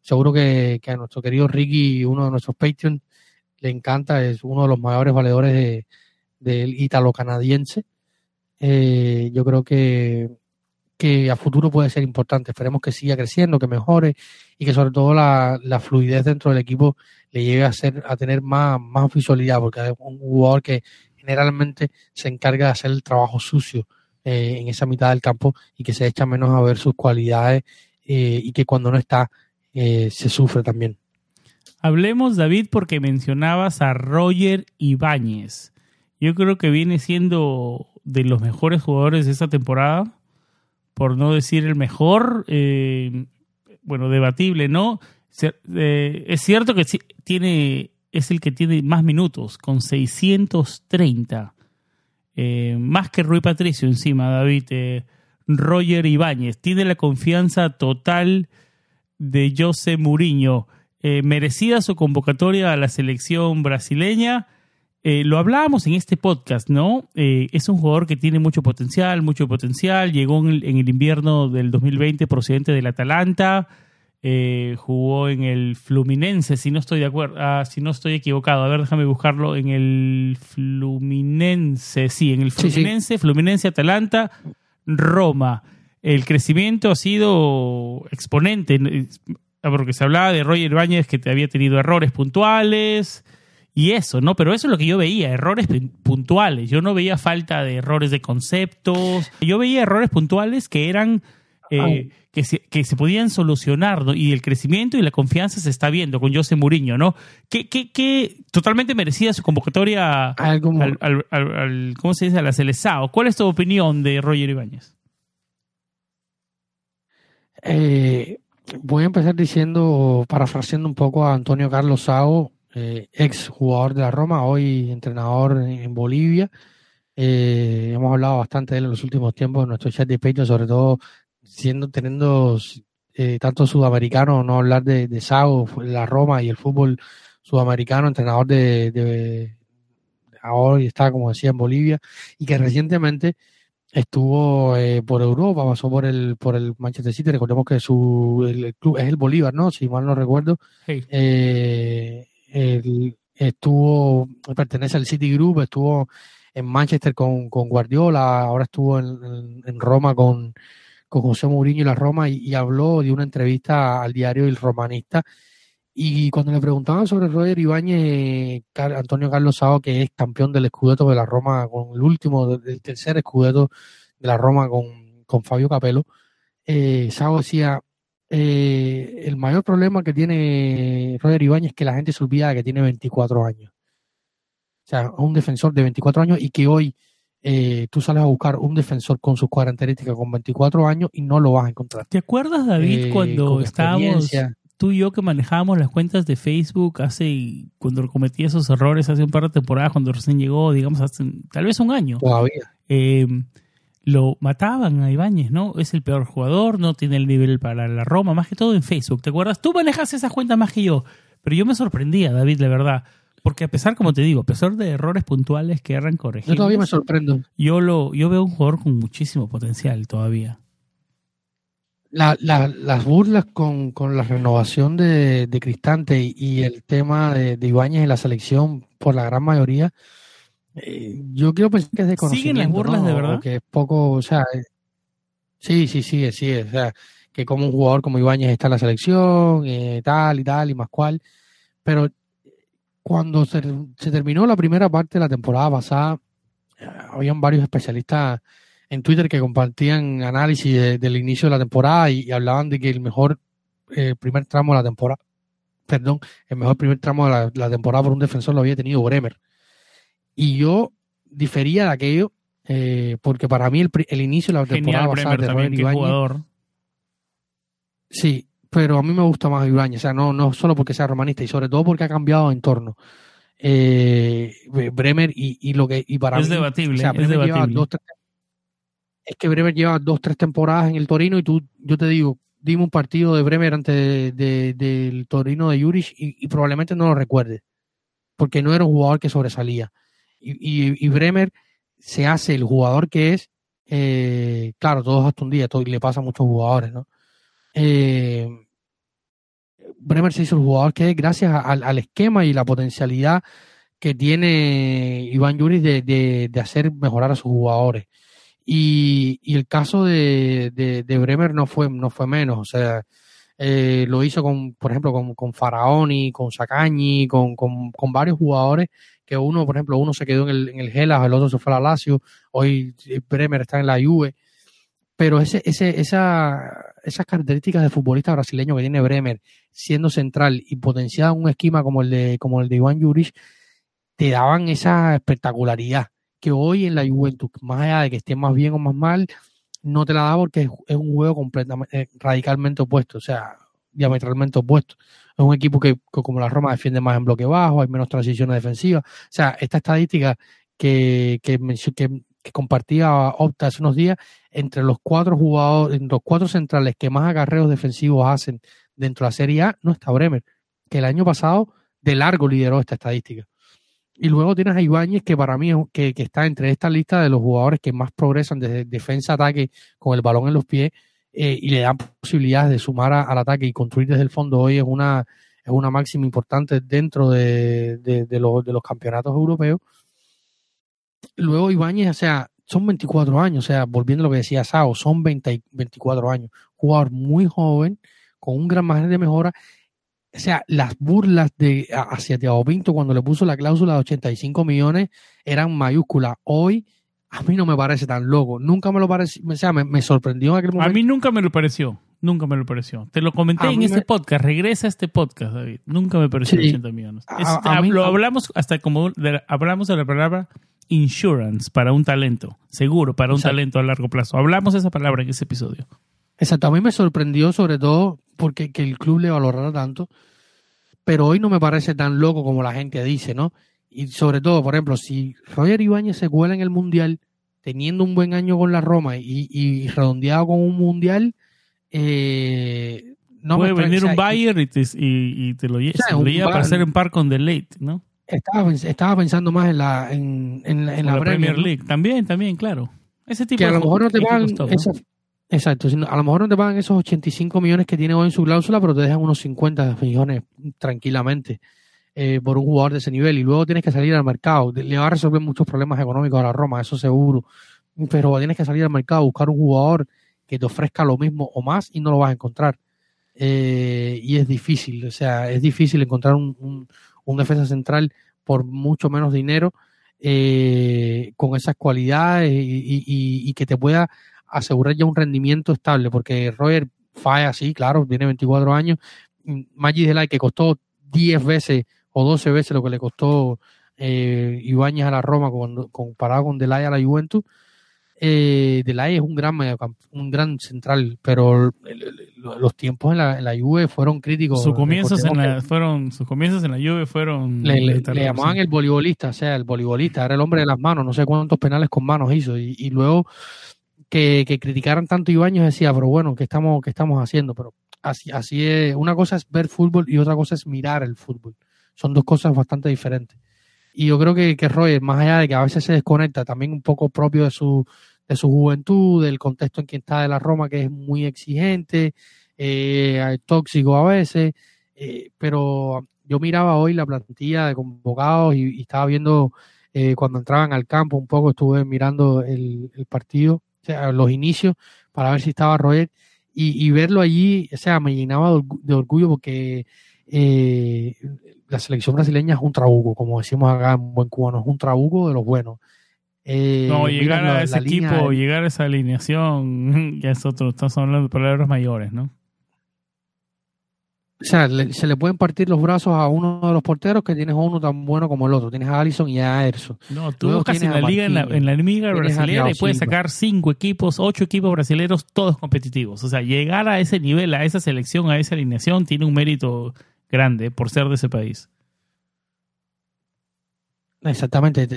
B: Seguro que, a nuestro querido Ricky, uno de nuestros Patreon, le encanta, es uno de los mayores valedores del de, ítalo-canadiense. Eh, yo creo que, que a futuro puede ser importante. Esperemos que siga creciendo, que mejore y que sobre todo la, la fluidez dentro del equipo le lleve a, ser, a tener más, más visualidad, porque es un jugador que generalmente se encarga de hacer el trabajo sucio eh, en esa mitad del campo y que se echa menos a ver sus cualidades eh, y que cuando no está eh, se sufre también.
A: Hablemos, David, porque mencionabas a Roger Ibáñez. Yo creo que viene siendo de los mejores jugadores de esta temporada, por no decir el mejor, bueno, debatible, ¿no? es cierto que tiene es el que tiene más minutos, con 630. Eh, más que Rui Patricio encima, David. Eh, Roger Ibáñez tiene la confianza total de José Mourinho. Eh, merecida su convocatoria a la selección brasileña. lo hablábamos en este podcast, ¿no? es un jugador que tiene mucho potencial, mucho potencial. Llegó en el, en el invierno del 2020 procedente del Atalanta. Eh, jugó en el Fluminense, si no estoy de acuerdo, ah, si no estoy equivocado. A ver, déjame buscarlo. En el Fluminense, sí, en el Fluminense, Fluminense, Atalanta, Roma. El crecimiento ha sido exponente, porque se hablaba de Roger Ibáñez que había tenido errores puntuales y eso, ¿no? Pero eso es lo que yo veía, errores puntuales. Yo no veía falta de errores de conceptos. Yo veía errores puntuales que eran eh, que, se, que se podían solucionar, ¿no? Y el crecimiento y la confianza se está viendo con José Mourinho, ¿no? Que, que, totalmente merecía su convocatoria al, al, ¿cómo se dice? A la Celesao. ¿Cuál es tu opinión de Roger Ibáñez?
B: Eh, voy a empezar diciendo, parafraseando un poco a Antonio Carlos Sao, eh, ex jugador de la Roma, hoy entrenador en Bolivia. Eh, hemos hablado bastante de él en los últimos tiempos en nuestro chat de pecho, sobre todo siendo teniendo eh, tanto sudamericano, no hablar de, de Sao, la Roma y el fútbol sudamericano, entrenador de, de ahora y está, como decía, en Bolivia, y que recientemente estuvo eh, por Europa, pasó por el por el Manchester City, recordemos que su el, club es el Bolívar, ¿no? Si mal no recuerdo. Eh, estuvo, pertenece al City Group, estuvo en Manchester con, con Guardiola, ahora estuvo en, en, Roma con, con, José Mourinho y la Roma y, habló de una entrevista al diario El Romanista. Y cuando le preguntaban sobre Roger Ibáñez, Antonio Carlos Sao, que es campeón del Scudetto de la Roma, con el último, del tercer Scudetto de la Roma con, con Fabio Capello, eh, Sao decía, eh, el mayor problema que tiene Roger Ibáñez es que la gente se olvida de que tiene 24 años. O sea, un defensor de 24 años y que hoy eh, tú sales a buscar un defensor con sus características con 24 años y no lo vas a encontrar.
A: ¿Te acuerdas, David, eh, cuando estábamos tú y yo que manejábamos las cuentas de Facebook hace, cuando cometí esos errores hace un par de temporadas, cuando recién llegó, digamos, hace tal vez un año?
B: Todavía.
A: Eh, lo mataban a Ibáñez, ¿no? Es el peor jugador, no tiene el nivel para la Roma, más que todo en Facebook, ¿te acuerdas? Tú manejas esas cuentas más que yo, pero yo me sorprendía, David, la verdad. Porque a pesar, como te digo, a pesar de errores puntuales que eran corregidos.
B: Yo todavía me sorprendo.
A: Yo, lo, yo veo un jugador con muchísimo potencial todavía.
B: las burlas con, con, la renovación de, de Cristante y, el tema de, de Ibáñez en la selección, por la gran mayoría, eh, yo quiero pensar que es de.
A: ¿Siguen las burlas de verdad?
B: Que es poco, o sea, eh, sí, sí, sí, sí, o sea, que como un jugador como Ibáñez está en la selección, eh, tal y tal y más cual, pero cuando se, terminó la primera parte de la temporada pasada, habían varios especialistas en Twitter que compartían análisis del inicio de la temporada y, hablaban de que el mejor primer tramo de la temporada, perdón, el mejor primer tramo de la temporada por un defensor lo había tenido Bremer y yo difería de aquello, eh, porque para mí el, el, inicio de la temporada pasada de Robert Ibáñez. Sí, pero a mí me gusta más Ibáñez, o sea, no, no solo porque sea romanista, y sobre todo porque ha cambiado de entorno. Eh, Bremer y, y, lo que y para
A: es debatible, es debatible.
B: es que Bremer lleva dos tres temporadas en el Torino y tú yo te digo dime un partido de Bremer antes de, del Torino de Juric y, y, probablemente no lo recuerdes porque no era un jugador que sobresalía y, Bremer se hace el jugador que es, eh, claro, todos hasta un día, todo, y le pasa a muchos jugadores, ¿no? Eh, Bremer se hizo el jugador que es gracias al, esquema y la potencialidad que tiene Iván Yuris de, hacer mejorar a sus jugadores. Y, el caso de, de, Bremer no fue, no fue menos, o sea, eh, lo hizo con, por ejemplo, con, con Faraoni, con Sacañi, con, con, con, varios jugadores que uno, por ejemplo, uno se quedó en el, en el Gelas, el otro se fue a la Lazio, hoy Bremer está en la Juve, pero ese, ese, esa, esas características de futbolista brasileño que tiene Bremer, siendo central y potenciado en un esquema como el de, como el de Iván Juric, te daban esa espectacularidad que hoy en la Juventus, más allá de que esté más bien o más mal, no te la da porque es, un juego completamente, eh, radicalmente opuesto, o sea, diametralmente opuesto. Es un equipo que, como la Roma, defiende más en bloque bajo, hay menos transiciones defensivas. O sea, esta estadística que, que, que, compartía Opta hace unos días, entre los cuatro jugadores, los cuatro centrales que más agarreos defensivos hacen dentro de la Serie A, no está Bremer, que el año pasado de largo lideró esta estadística. Y luego tienes a Ibáñez, que para mí que, que está entre esta lista de los jugadores que más progresan desde defensa-ataque con el balón en los pies eh, y le dan posibilidades de sumar al ataque y construir desde el fondo hoy es una, es una máxima importante dentro de, de, los, de los campeonatos europeos. Luego Ibáñez, o sea, son 24 años, o sea, volviendo a lo que decía Sao, son 20, 24 años. Jugador muy joven, con un gran margen de mejora o sea, las burlas de hacia Thiago Pinto cuando le puso la cláusula de 85 millones eran mayúsculas. Hoy a mí no me parece tan loco. Nunca me lo pareció, o sea, me, sorprendió en aquel momento.
A: A mí nunca me lo pareció. Nunca me lo pareció. Te lo comenté en este podcast. Regresa a este podcast, David. Nunca me pareció 80 millones. lo hablamos hasta como hablamos de la palabra insurance para un talento, seguro para un talento a largo plazo. Hablamos de esa palabra en ese episodio.
B: Exacto, a mí me sorprendió sobre todo porque que el club le valorara tanto, pero hoy no me parece tan loco como la gente dice, ¿no? Y sobre todo, por ejemplo, si Roger Ibáñez se cuela en el Mundial teniendo un buen año con la Roma y, redondeado con un Mundial, eh,
A: no Puede venir un Bayern y te, y, te lo, lleva para hacer en par con The Late, ¿no?
B: Estaba, estaba pensando más en la, en, en, la, Premier,
A: League. También, también, claro.
B: Ese tipo que a lo mejor no te pagan exacto, a lo mejor no te pagan esos 85 millones que tiene hoy en su cláusula, pero te dejan unos 50 millones tranquilamente eh, por un jugador de ese nivel. Y luego tienes que salir al mercado. Le va a resolver muchos problemas económicos a la Roma, eso seguro. Pero tienes que salir al mercado, buscar un jugador que te ofrezca lo mismo o más y no lo vas a encontrar. Eh, y es difícil, o sea, es difícil encontrar un, un defensa central por mucho menos dinero eh, con esas cualidades y, que te pueda asegurar ya un rendimiento estable, porque Roger falla, sí, claro, tiene 24 años. Maggi Delay, que costó 10 veces o 12 veces lo que le costó eh, Ibáñez a la Roma cuando, comparado con Delay a la Juventus, eh, Delay es un gran un gran central, pero los tiempos en la, en la Juve fueron críticos.
A: Sus comienzos, en la, fueron, sus comienzos en la Juve fueron...
B: Le, llamaban el voleibolista, o sea, el voleibolista, era el hombre de las manos, no sé cuántos penales con manos hizo, y, luego que, que, criticaran tanto Ibañez decía, pero bueno, ¿qué estamos, qué estamos haciendo? Pero así, así es, una cosa es ver fútbol y otra cosa es mirar el fútbol. Son dos cosas bastante diferentes. Y yo creo que, que Roger, más allá de que a veces se desconecta, también un poco propio de su de su juventud, del contexto en que está de la Roma, que es muy exigente, eh, tóxico a veces, eh, pero yo miraba hoy la plantilla de convocados y, estaba viendo eh, cuando entraban al campo un poco, estuve mirando el, partido, o sea, los inicios, para ver si estaba Roger, y, verlo allí, o sea, me llenaba de orgullo porque la selección brasileña es un trabuco, como decimos acá en buen cubano, es un trabuco de los buenos.
A: Eh, no, llegar a ese equipo, llegar a esa alineación, ya es otro, estamos hablando de palabras mayores, ¿no?
B: O sea, se le pueden partir los brazos a uno de los porteros que tienes a uno tan bueno como el otro. Tienes a Allison y a Erso.
A: No, tú buscas en la liga, en la, en la liga brasileña y puedes sacar cinco equipos, ocho equipos brasileños, todos competitivos. O sea, llegar a ese nivel, a esa selección, a esa alineación, tiene un mérito grande por ser de ese país.
B: Exactamente,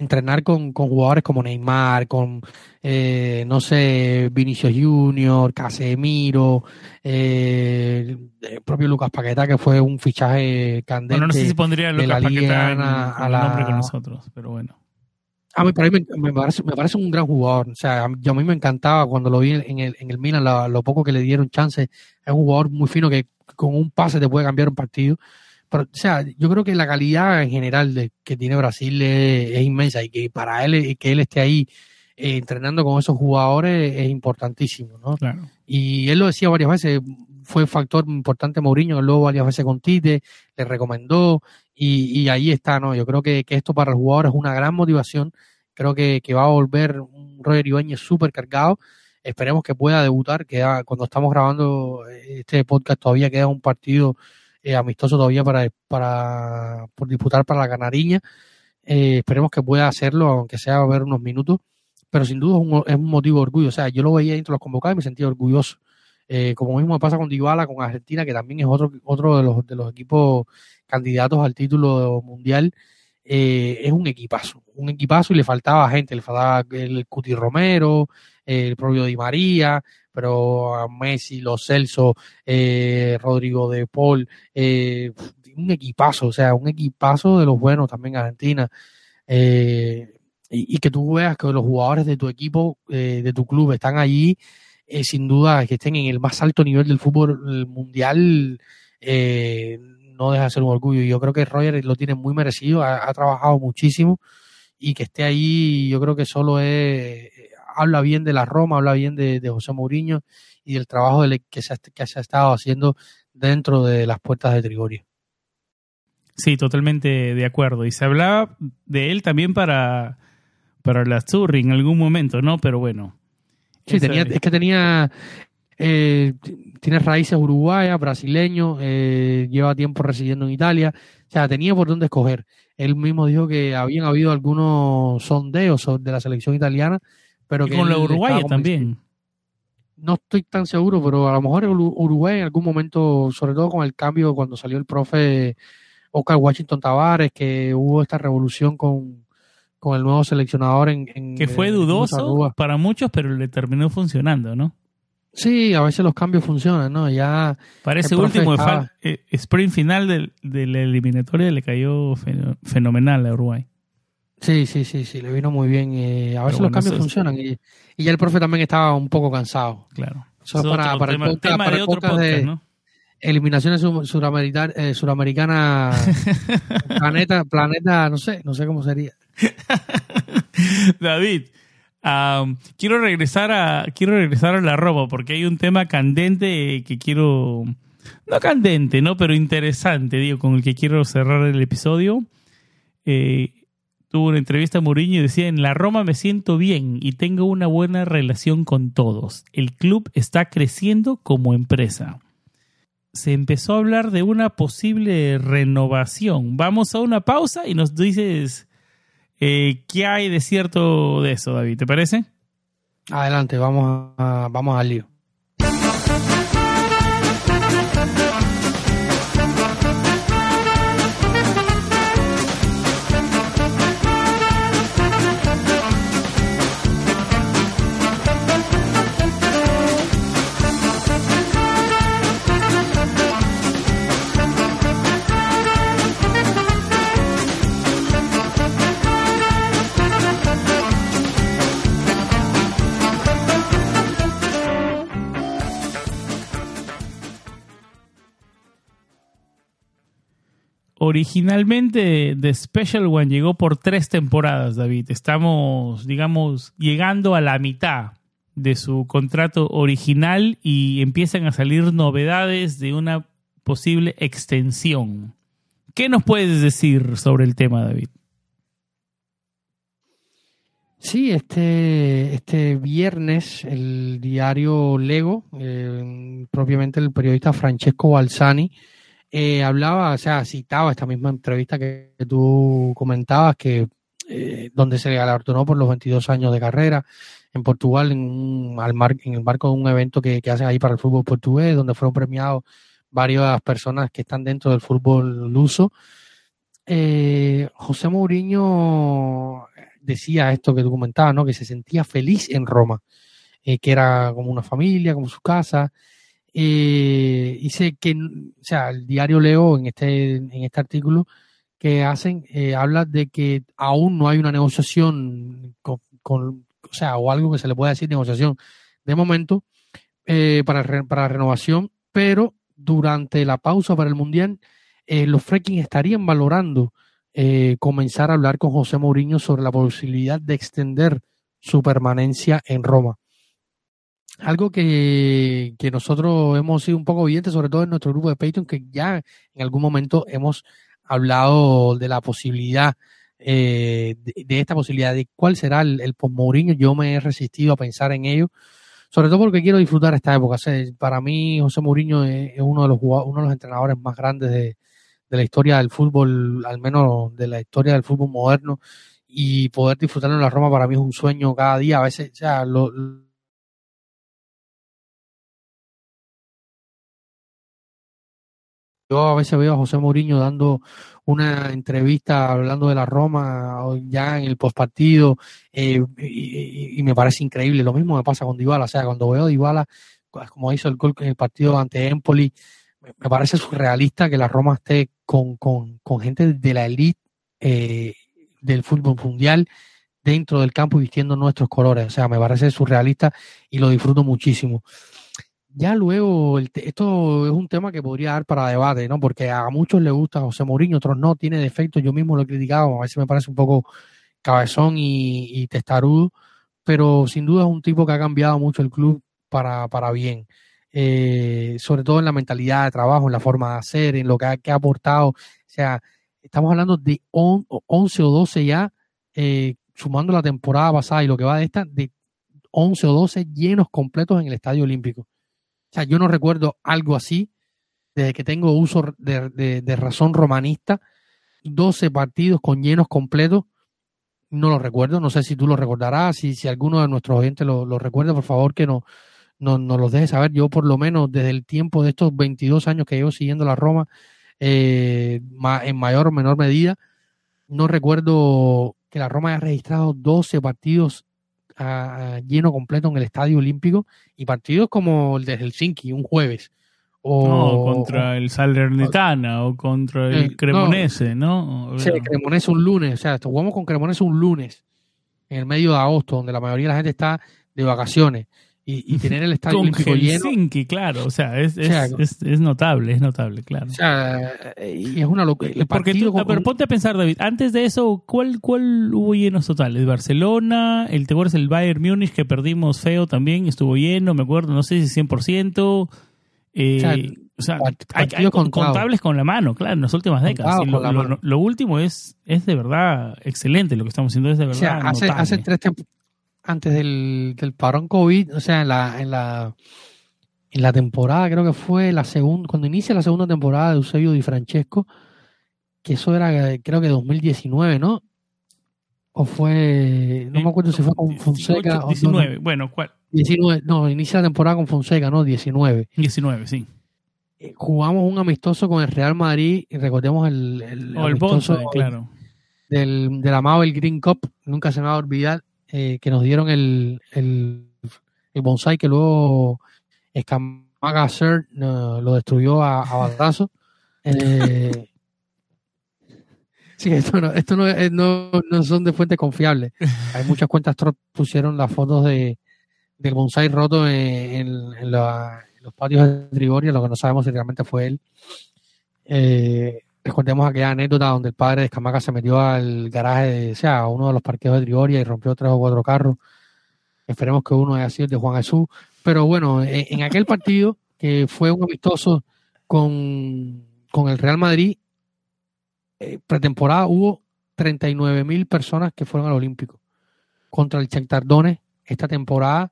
B: entrenar con, jugadores como Neymar, con, eh, no sé, Vinicius Junior, Casemiro, eh, el propio Lucas Paqueta, que fue un fichaje candente. Bueno,
A: no sé si pondría Lucas Paqueta en, a la... nombre con nosotros, pero bueno.
B: A mí, para mí me, parece, me parece un gran jugador. O sea, a mí, a mí me encantaba cuando lo vi en el, en el Milan, lo poco que le dieron chance. Es un jugador muy fino que con un pase te puede cambiar un partido o sea, yo creo que la calidad en general de, que tiene Brasil es, inmensa y que para él, que él esté ahí eh, entrenando con esos jugadores es importantísimo, ¿no?
A: Claro.
B: Y él lo decía varias veces, fue factor importante Mourinho, luego varias veces con Tite, le recomendó y, ahí está, ¿no? Yo creo que, esto para el jugador es una gran motivación, creo que, va a volver un Roger Ibáñez súper cargado, esperemos que pueda debutar, que cuando estamos grabando este podcast todavía queda un partido eh, amistoso todavía para, para por disputar para la Canariña. Eh, esperemos que pueda hacerlo, aunque sea a ver unos minutos, pero sin duda es un, es un, motivo de orgullo. O sea, yo lo veía entre los convocados y me sentía orgulloso. Eh, como mismo pasa con Dybala, con Argentina, que también es otro, otro de, los, de los equipos candidatos al título mundial. es un equipazo, un equipazo y le faltaba gente, le faltaba el Cuti Romero, el propio Di María, pero a Messi, los Celso, eh, Rodrigo de Paul, eh, un equipazo, o sea, un equipazo de los buenos también Argentina. Eh, y, que tú veas que los jugadores de tu equipo, de tu club, están allí, sin duda que estén en el más alto nivel del fútbol mundial, no deja de ser un orgullo. Y yo creo que Roger lo tiene muy merecido, ha, ha trabajado muchísimo y que esté ahí, yo creo que solo es habla bien de la Roma, habla bien de, José Mourinho y del trabajo que, se ha, que se ha estado haciendo dentro de las puertas de Trigoria.
A: Sí, totalmente de acuerdo. Y se hablaba de él también para, para la Zurri en algún momento, ¿no? Pero bueno.
B: Sí, tenía, es que tenía eh, tiene raíces uruguayas, brasileño, eh, lleva tiempo residiendo en Italia, o sea, tenía por dónde escoger. Él mismo dijo que habían habido algunos sondeos de la selección italiana, pero que
A: con la uruguaya también.
B: No estoy tan seguro, pero a lo mejor Uruguay en algún momento, sobre todo con el cambio cuando salió el profe Oscar Washington Tavares, que hubo esta revolución con, con el nuevo seleccionador en...
A: que fue dudoso para muchos, pero le terminó funcionando, ¿no?
B: Sí, a veces los cambios funcionan, ¿no? Ya.
A: Parece último eh, sprint final del, de la eliminatoria le cayó fenomenal a Uruguay.
B: Sí, sí, sí, sí, le vino muy bien. Eh, a veces los cambios funcionan y, y, ya el profe también estaba un poco cansado.
A: Claro.
B: Eso, es para, para, el tema, de podcast. Eliminaciones suramericanas, suramericana, planeta, planeta, no sé, no sé cómo sería.
A: David, quiero regresar a quiero regresar a la ropa porque hay un tema candente que quiero no candente, no, pero interesante, digo, con el que quiero cerrar el episodio. Eh, tuvo una entrevista a Mourinho y decía, en la Roma me siento bien y tengo una buena relación con todos. El club está creciendo como empresa. Se empezó a hablar de una posible renovación. Vamos a una pausa y nos dices eh, ¿Qué hay de cierto de eso, David? ¿Te parece?
B: Adelante, vamos, vamos al lío.
A: Originalmente The Special One llegó por tres temporadas, David. Estamos, digamos, llegando a la mitad de su contrato original y empiezan a salir novedades de una posible extensión. ¿Qué nos puedes decir sobre el tema, David?
B: Sí, este, este viernes el diario Lego, eh, propiamente el periodista Francesco Balsani, eh, hablaba, o sea, citaba esta misma entrevista que, tú comentabas, que eh, donde se le galardonó por los 22 años de carrera en Portugal, en, un, al mar, en el marco de un evento que, que hacen ahí para el fútbol portugués, donde fueron premiados varias personas que están dentro del fútbol luso. Eh, José Mourinho decía esto que tú comentabas, ¿no? que se sentía feliz en Roma, que era como una familia, como su casa, eh, dice que, o sea, el diario Leo en este, en este artículo que hacen, eh, habla de que aún no hay una negociación con, o sea, o algo que se le pueda decir negociación de momento eh, para, para renovación, pero durante la pausa para el Mundial, eh, los Freaking estarían valorando comenzar a hablar con José Mourinho sobre la posibilidad de extender su permanencia en Roma algo que, nosotros hemos sido un poco oyentes, sobre todo en nuestro grupo de Patreon, que ya en algún momento hemos hablado de la posibilidad, eh, de, esta posibilidad, de cuál será el, el post Mourinho. Yo me he resistido a pensar en ello, sobre todo porque quiero disfrutar esta época. para mí, José Mourinho es, uno de los uno de los entrenadores más grandes de, de la historia del fútbol, al menos de la historia del fútbol moderno, y poder disfrutarlo en la Roma para mí es un sueño cada día. A veces, o sea, lo, Yo a veces veo a José Mourinho dando una entrevista hablando de la Roma ya en el postpartido eh, y, me parece increíble. Lo mismo me pasa con Dybala. O sea, cuando veo a Dybala, como hizo el gol en el partido ante Empoli, me parece surrealista que la Roma esté con, con, con gente de la elite eh, del fútbol mundial dentro del campo vistiendo nuestros colores. O sea, me parece surrealista y lo disfruto muchísimo. Ya luego, esto es un tema que podría dar para debate, ¿no? Porque a muchos les gusta José Mourinho, otros no, tiene defectos, yo mismo lo he criticado, a veces me parece un poco cabezón y, testarudo, pero sin duda es un tipo que ha cambiado mucho el club para, para bien. eh, sobre todo en la mentalidad de trabajo, en la forma de hacer, en lo que ha, que ha aportado. O sea, estamos hablando de 11 o 12 ya, eh, sumando la temporada pasada y lo que va de esta, de 11 o 12 llenos completos en el Estadio Olímpico. Sea, yo no recuerdo algo así desde que tengo uso de, razón romanista. 12 partidos con llenos completos. No lo recuerdo, no sé si tú lo recordarás, si, si alguno de nuestros oyentes lo, lo recuerda, por favor que nos no, no los deje saber. Yo por lo menos desde el tiempo de estos 22 años que llevo siguiendo la Roma, eh, en mayor o menor medida, no recuerdo que la Roma haya registrado 12 partidos a, lleno completo en el Estadio Olímpico y partidos como el de Helsinki, un jueves.
A: O, contra el Salernitana o contra el eh, Cremonese, ¿no?
B: Sí, Cremonese un lunes, o sea, jugamos con Cremonese un lunes en el medio de agosto, donde la mayoría de la gente está de vacaciones y, tener el estadio
A: Con
B: olímpico
A: Helsinki,
B: lleno.
A: claro, o sea, es, es, es, notable, es notable, claro.
B: O sea, y es una locura.
A: Porque tú, pero ponte a pensar, David, antes de eso, ¿cuál, cuál hubo llenos totales? Barcelona, el, ¿te acuerdas el Bayern Múnich que perdimos feo también? Estuvo lleno, me acuerdo, no sé si 100%. Eh, o sea, hay, hay contables con la mano, claro, en las últimas décadas. lo, último es, es de verdad excelente, lo que estamos haciendo es de verdad.
B: O sea, hace, hace, tres, antes del, del parón COVID, o sea, en la, en la en la temporada, creo que fue la segunda, cuando inicia la segunda temporada de Eusebio Di Francesco, que eso era creo que 2019, ¿no? O fue, no me acuerdo si fue con Fonseca.
A: 19, bueno, ¿cuál?
B: 19, no, inicia la temporada con Fonseca, ¿no? 19.
A: 19, sí.
B: Eh, jugamos un amistoso con el Real Madrid y recordemos el, el,
A: o el amistoso claro.
B: del, del amado el Green Cup, nunca se me va a olvidar eh, que nos dieron el, el, el, bonsai que luego Escamaga Sir lo destruyó a, a Eh, sí, esto, no, esto no, no, son de fuentes confiables. Hay muchas cuentas pusieron las fotos de, del bonsai roto en, en, los patios de Trigoria, lo que no sabemos si realmente fue él. Eh, Recordemos aquella anécdota donde el padre de Escamaca se metió al garaje, de, o sea, a uno de los parqueos de Trigoria y rompió tres o cuatro carros. Esperemos que uno haya sido el de Juan Jesús. Pero bueno, en, aquel partido, que fue un amistoso con, el Real Madrid, eh, pretemporada hubo 39 mil personas que fueron al Olímpico. Contra el Chactardones, esta temporada,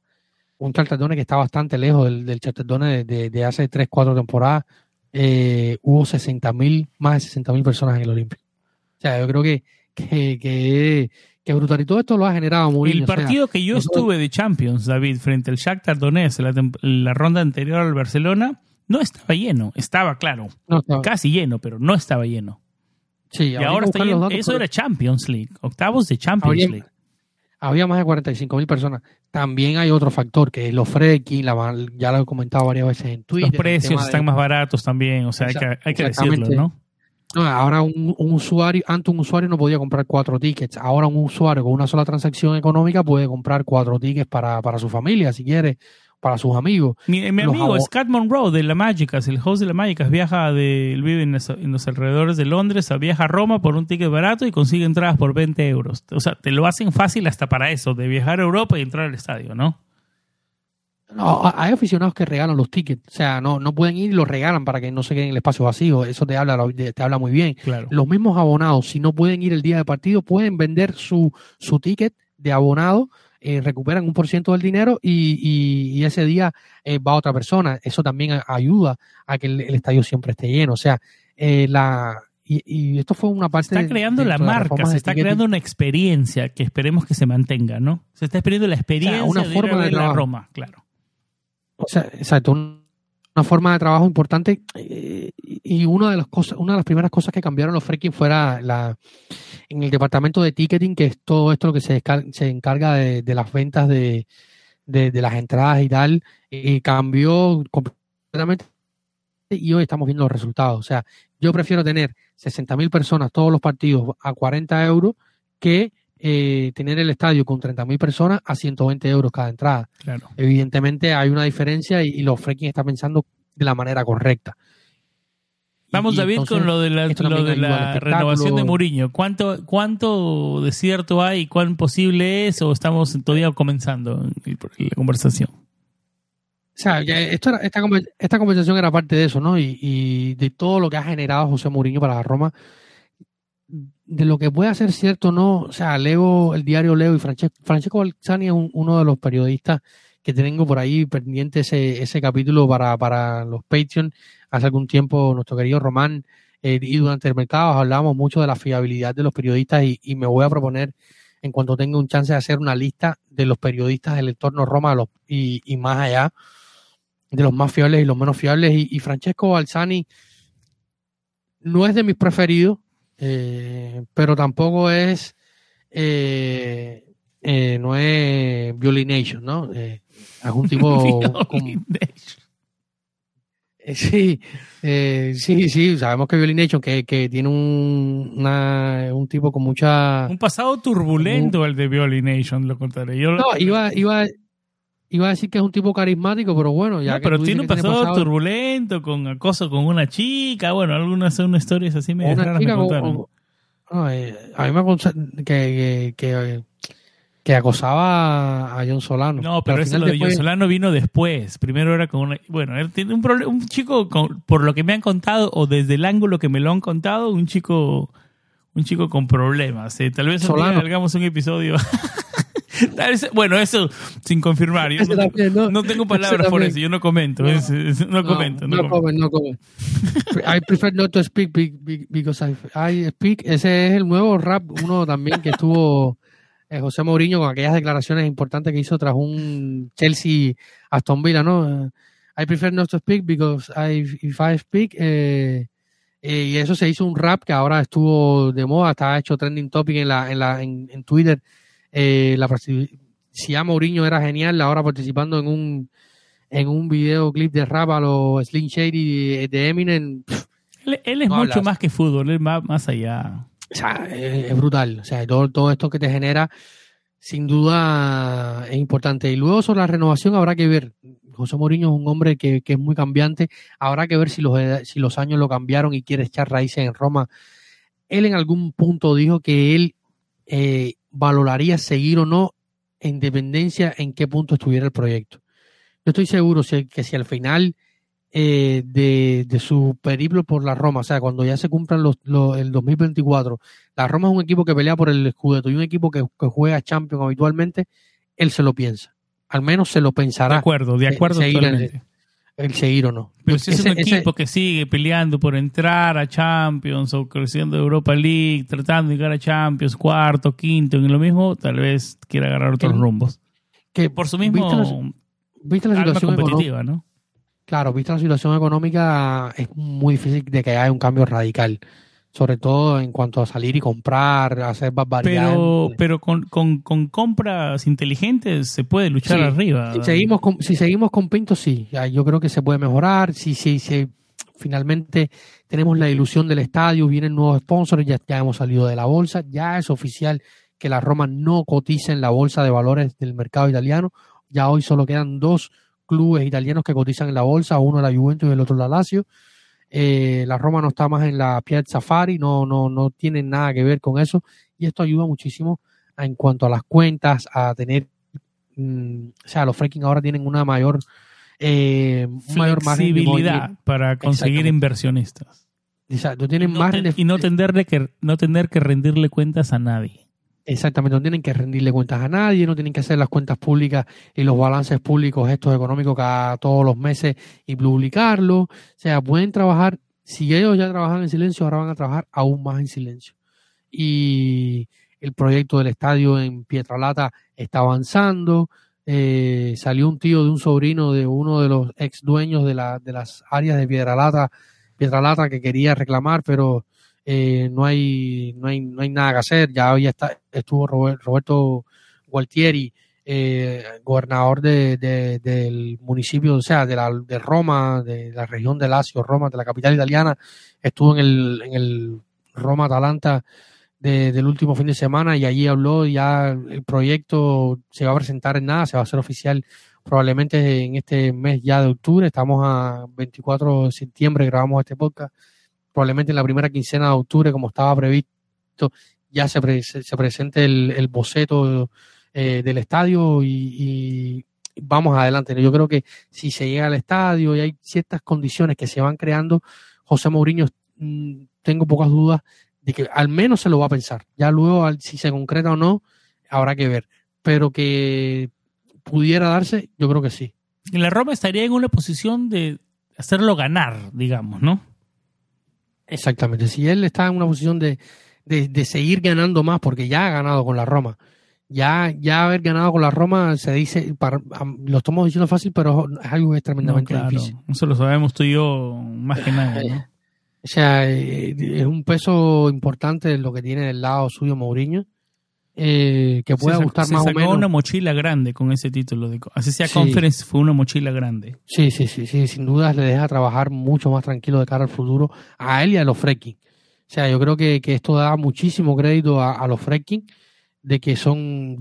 B: un Chactardones que está bastante lejos del, del de, de, de hace 3, 4 temporadas, eh, hubo 60 mil, más de 60 mil personas en el Olímpico. O sea, yo creo que, que, que, brutal. Y todo esto lo ha generado muy
A: El partido que yo estuve de Champions, David, frente al Shakhtar Donetsk, la, la ronda anterior al Barcelona, no estaba lleno. Estaba, claro, casi lleno, pero no estaba lleno.
B: Sí,
A: y ahora está lleno. Eso era Champions League, octavos de Champions League
B: había más de 45 mil personas. También hay otro factor que es los freki, ya lo he comentado varias veces en Twitter.
A: Los precios están más baratos también, o sea, hay que, hay que decirlo, ¿no?
B: No, ahora un, usuario, antes un usuario no podía comprar cuatro tickets. Ahora un usuario con una sola transacción económica puede comprar cuatro tickets para, para su familia, si quiere, para sus amigos.
A: Mi, amigo Scott Monroe de la Magicas, el host de la Magicas, viaja de, vive en los, alrededores de Londres, viaja a Roma por un ticket barato y consigue entradas por 20 euros. O sea, te lo hacen fácil hasta para eso, de viajar a Europa y entrar al estadio, ¿no?
B: No, hay aficionados que regalan los tickets, o sea, no, no pueden ir y los regalan para que no se queden en el espacio vacío, eso te habla, te habla muy bien.
A: Claro.
B: Los mismos abonados, si no pueden ir el día de partido, pueden vender su, su ticket de abonado eh, recuperan un por ciento del dinero y, ese día eh, va otra persona. Eso también ayuda a que el, estadio siempre esté lleno. O sea, eh, la, y, esto fue una parte.
A: Se está creando la marca, se está creando una experiencia que esperemos que se mantenga, ¿no? Se está esperando la experiencia
B: una
A: de
B: forma de
A: la Roma, claro.
B: O sea, exacto, una forma de trabajo importante y una de las cosas, una de las primeras cosas que cambiaron los freaking fuera la en el departamento de ticketing, que es todo esto lo que se, se encarga de, las ventas de, las entradas y tal, y cambió completamente y hoy estamos viendo los resultados. O sea, yo prefiero tener 60.000 personas todos los partidos a 40 euros que eh, tener el estadio con 30.000 personas a 120 euros cada entrada.
A: Claro.
B: Evidentemente hay una diferencia y, los freaking están pensando de la manera correcta.
A: Vamos, David, con lo de la, renovación de Mourinho. ¿Cuánto, ¿Cuánto de cierto hay? ¿Cuán posible es? ¿O estamos todavía comenzando la conversación?
B: sea, esto era, esta, esta, conversación era parte de eso, ¿no? Y, y, de todo lo que ha generado José Mourinho para la Roma. De lo que puede ser cierto, ¿no? O sea, leo el diario Leo y Francesco, Francesco Balzani es uno de los periodistas que tengo por ahí pendiente ese, ese capítulo para, para los Patreon. Hace algún tiempo nuestro querido Román eh, y durante el mercado hablábamos mucho de la fiabilidad de los periodistas y, y, me voy a proponer en cuanto tenga un chance de hacer una lista de los periodistas del entorno Roma y, y, más allá, de los más fiables y los menos fiables. Y, y Francesco Balzani no es de mis preferidos, eh, pero tampoco es, eh, eh, no es Violination, ¿no? Eh, es un tipo... Eh, sí, eh, sí, sí, sabemos que Violination, que, que tiene un, una, un tipo con mucha...
A: Un pasado turbulento el de Violination, lo contaré. Yo
B: no, iba, iba, iba a decir que es un tipo carismático, pero bueno, ya
A: no, pero tiene un pasado, turbulento, con acoso con una chica, bueno, algunas son historias así medio raras me contaron.
B: Con, no, eh, a mí me que, que, que que acosaba a John Solano.
A: No, pero, eso lo de John Solano vino después. Primero era con una. Bueno, él tiene un, problema, un chico, con, por lo que me han contado, o desde el ángulo que me lo han contado, un chico un chico con problemas. Eh, tal vez hagamos un episodio. bueno, eso sin confirmar. Yo no, no, tengo palabras por eso, yo no comento. No, no comento.
B: No, comment, no comment. I prefer not to speak because I, I speak. Ese es el nuevo rap, uno también que estuvo eh, José Mourinho con aquellas declaraciones importantes que hizo tras un Chelsea Aston Villa, ¿no? Eh, I prefer not to speak because I, if I speak, eh, eh, y eso se hizo un rap que ahora estuvo de moda, está hecho trending topic en la en la en, Twitter. Eh, la si a Mourinho era genial, ahora participando en un en un videoclip de rap a los Slim Shady de, Eminem.
A: él, es mucho más que fútbol, él va más allá.
B: O sea, es, brutal. O sea, todo, todo esto que te genera, sin duda, es importante. Y luego sobre la renovación habrá que ver. José Mourinho es un hombre que, que es muy cambiante. Habrá que ver si los, si los años lo cambiaron y quiere echar raíces en Roma. Él en algún punto dijo que él eh, valoraría seguir o no en dependencia en qué punto estuviera el proyecto. Yo estoy seguro que si al final eh, de, de, su periplo por la Roma, o sea, cuando ya se cumplan los, los, el 2024, la Roma es un equipo que pelea por el escudeto y un equipo que, que, juega Champions habitualmente, él se lo piensa. Al menos se lo pensará.
A: De acuerdo, de acuerdo.
B: El, seguir o no.
A: Pero si es un equipo ese, que sigue peleando por entrar a Champions o creciendo Europa League, tratando de llegar a Champions, cuarto, quinto, en lo mismo, tal vez quiera agarrar otros rumbos. Que por su mismo.
B: ¿Viste la, viste la situación
A: competitiva, ¿no?
B: Claro, vista la situación económica, es muy difícil de que haya un cambio radical. Sobre todo en cuanto a salir y comprar, hacer barbaridades.
A: Pero, pero con, con, con, compras inteligentes se puede luchar
B: sí.
A: arriba.
B: Si seguimos, con, si seguimos con Pinto, sí. Yo creo que se puede mejorar. Si, si, si finalmente tenemos la ilusión del estadio, vienen nuevos sponsors, ya, ya hemos salido de la bolsa, ya es oficial que la Roma no cotiza en la bolsa de valores del mercado italiano. Ya hoy solo quedan dos clubes italianos que cotizan en la bolsa, uno la Juventus y el otro la Lazio. Eh, la Roma no está más en la Piazza Safari, no, no, no tiene nada que ver con eso y esto ayuda muchísimo a, en cuanto a las cuentas, a tener, mmm, o sea, los fracking ahora tienen una mayor, eh, mayor
A: flexibilidad para conseguir inversionistas.
B: Exacto, tienen
A: y no,
B: más
A: ten, y no tener que no tener que rendirle cuentas a nadie.
B: Exactamente, no tienen que rendirle cuentas a nadie, no tienen que hacer las cuentas públicas y los balances públicos, estos económicos, cada todos los meses y publicarlo. O sea, pueden trabajar, si ellos ya trabajan en silencio, ahora van a trabajar aún más en silencio. Y el proyecto del estadio en Pietralata está avanzando. Eh, salió un tío de un sobrino de uno de los ex dueños de, la, de las áreas de Pietralata, Pietralata que quería reclamar, pero eh, no hay no hay no hay nada que hacer. Ya hoy está estuvo Roberto Gualtieri eh, gobernador de, de, del municipio o sea de la de Roma de la región de Lazio Roma de la capital italiana. Estuvo en el en el Roma Atalanta de, del último fin de semana y allí habló ya el proyecto se va a presentar en nada se va a hacer oficial probablemente en este mes ya de octubre. Estamos a 24 de septiembre grabamos este podcast probablemente en la primera quincena de octubre, como estaba previsto, ya se, pre se presente el, boceto eh, del estadio y, y, vamos adelante. Yo creo que si se llega al estadio y hay ciertas condiciones que se van creando, José Mourinho, mm, tengo pocas dudas de que al menos se lo va a pensar. Ya luego, si se concreta o no, habrá que ver. Pero que pudiera darse, yo creo que sí.
A: La Roma estaría en una posición de hacerlo ganar, digamos, ¿no?
B: Exactamente. Si él está en una posición de, de, seguir ganando más, porque ya ha ganado con la Roma. Ya, ya haber ganado con la Roma se dice, para, lo estamos diciendo fácil, pero es algo que es tremendamente difícil.
A: Eso lo sabemos tú y yo más que nada. ¿no?
B: O sea, eh, es un peso importante lo que tiene del lado suyo Mourinho. Eh, que pueda gustar más o menos.
A: una mochila grande con ese título. De, así sea Conference, fue una mochila grande.
B: Sí, sí, sí, sí, sin duda le deja trabajar mucho más tranquilo de cara al futuro a él y a los Freaking. O sea, yo creo que, esto da muchísimo crédito a, los Freaking de que son,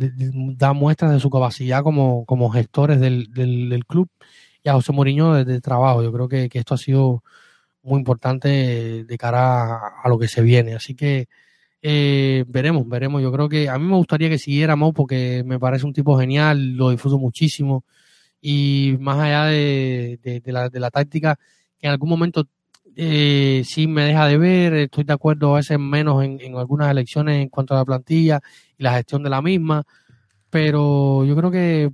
B: da muestras de su capacidad como, como gestores del, del, club y a José Mourinho de, trabajo. Yo creo que, que esto ha sido muy importante de cara a, lo que se viene. Así que eh, veremos, veremos. Yo creo que a mí me gustaría que siguiera Mo porque me parece un tipo genial, lo disfruto muchísimo. Y más allá de, de, la, de la táctica, que en algún momento eh, sí me deja de ver, estoy de acuerdo a veces menos en, en algunas elecciones en cuanto a la plantilla y la gestión de la misma, pero yo creo que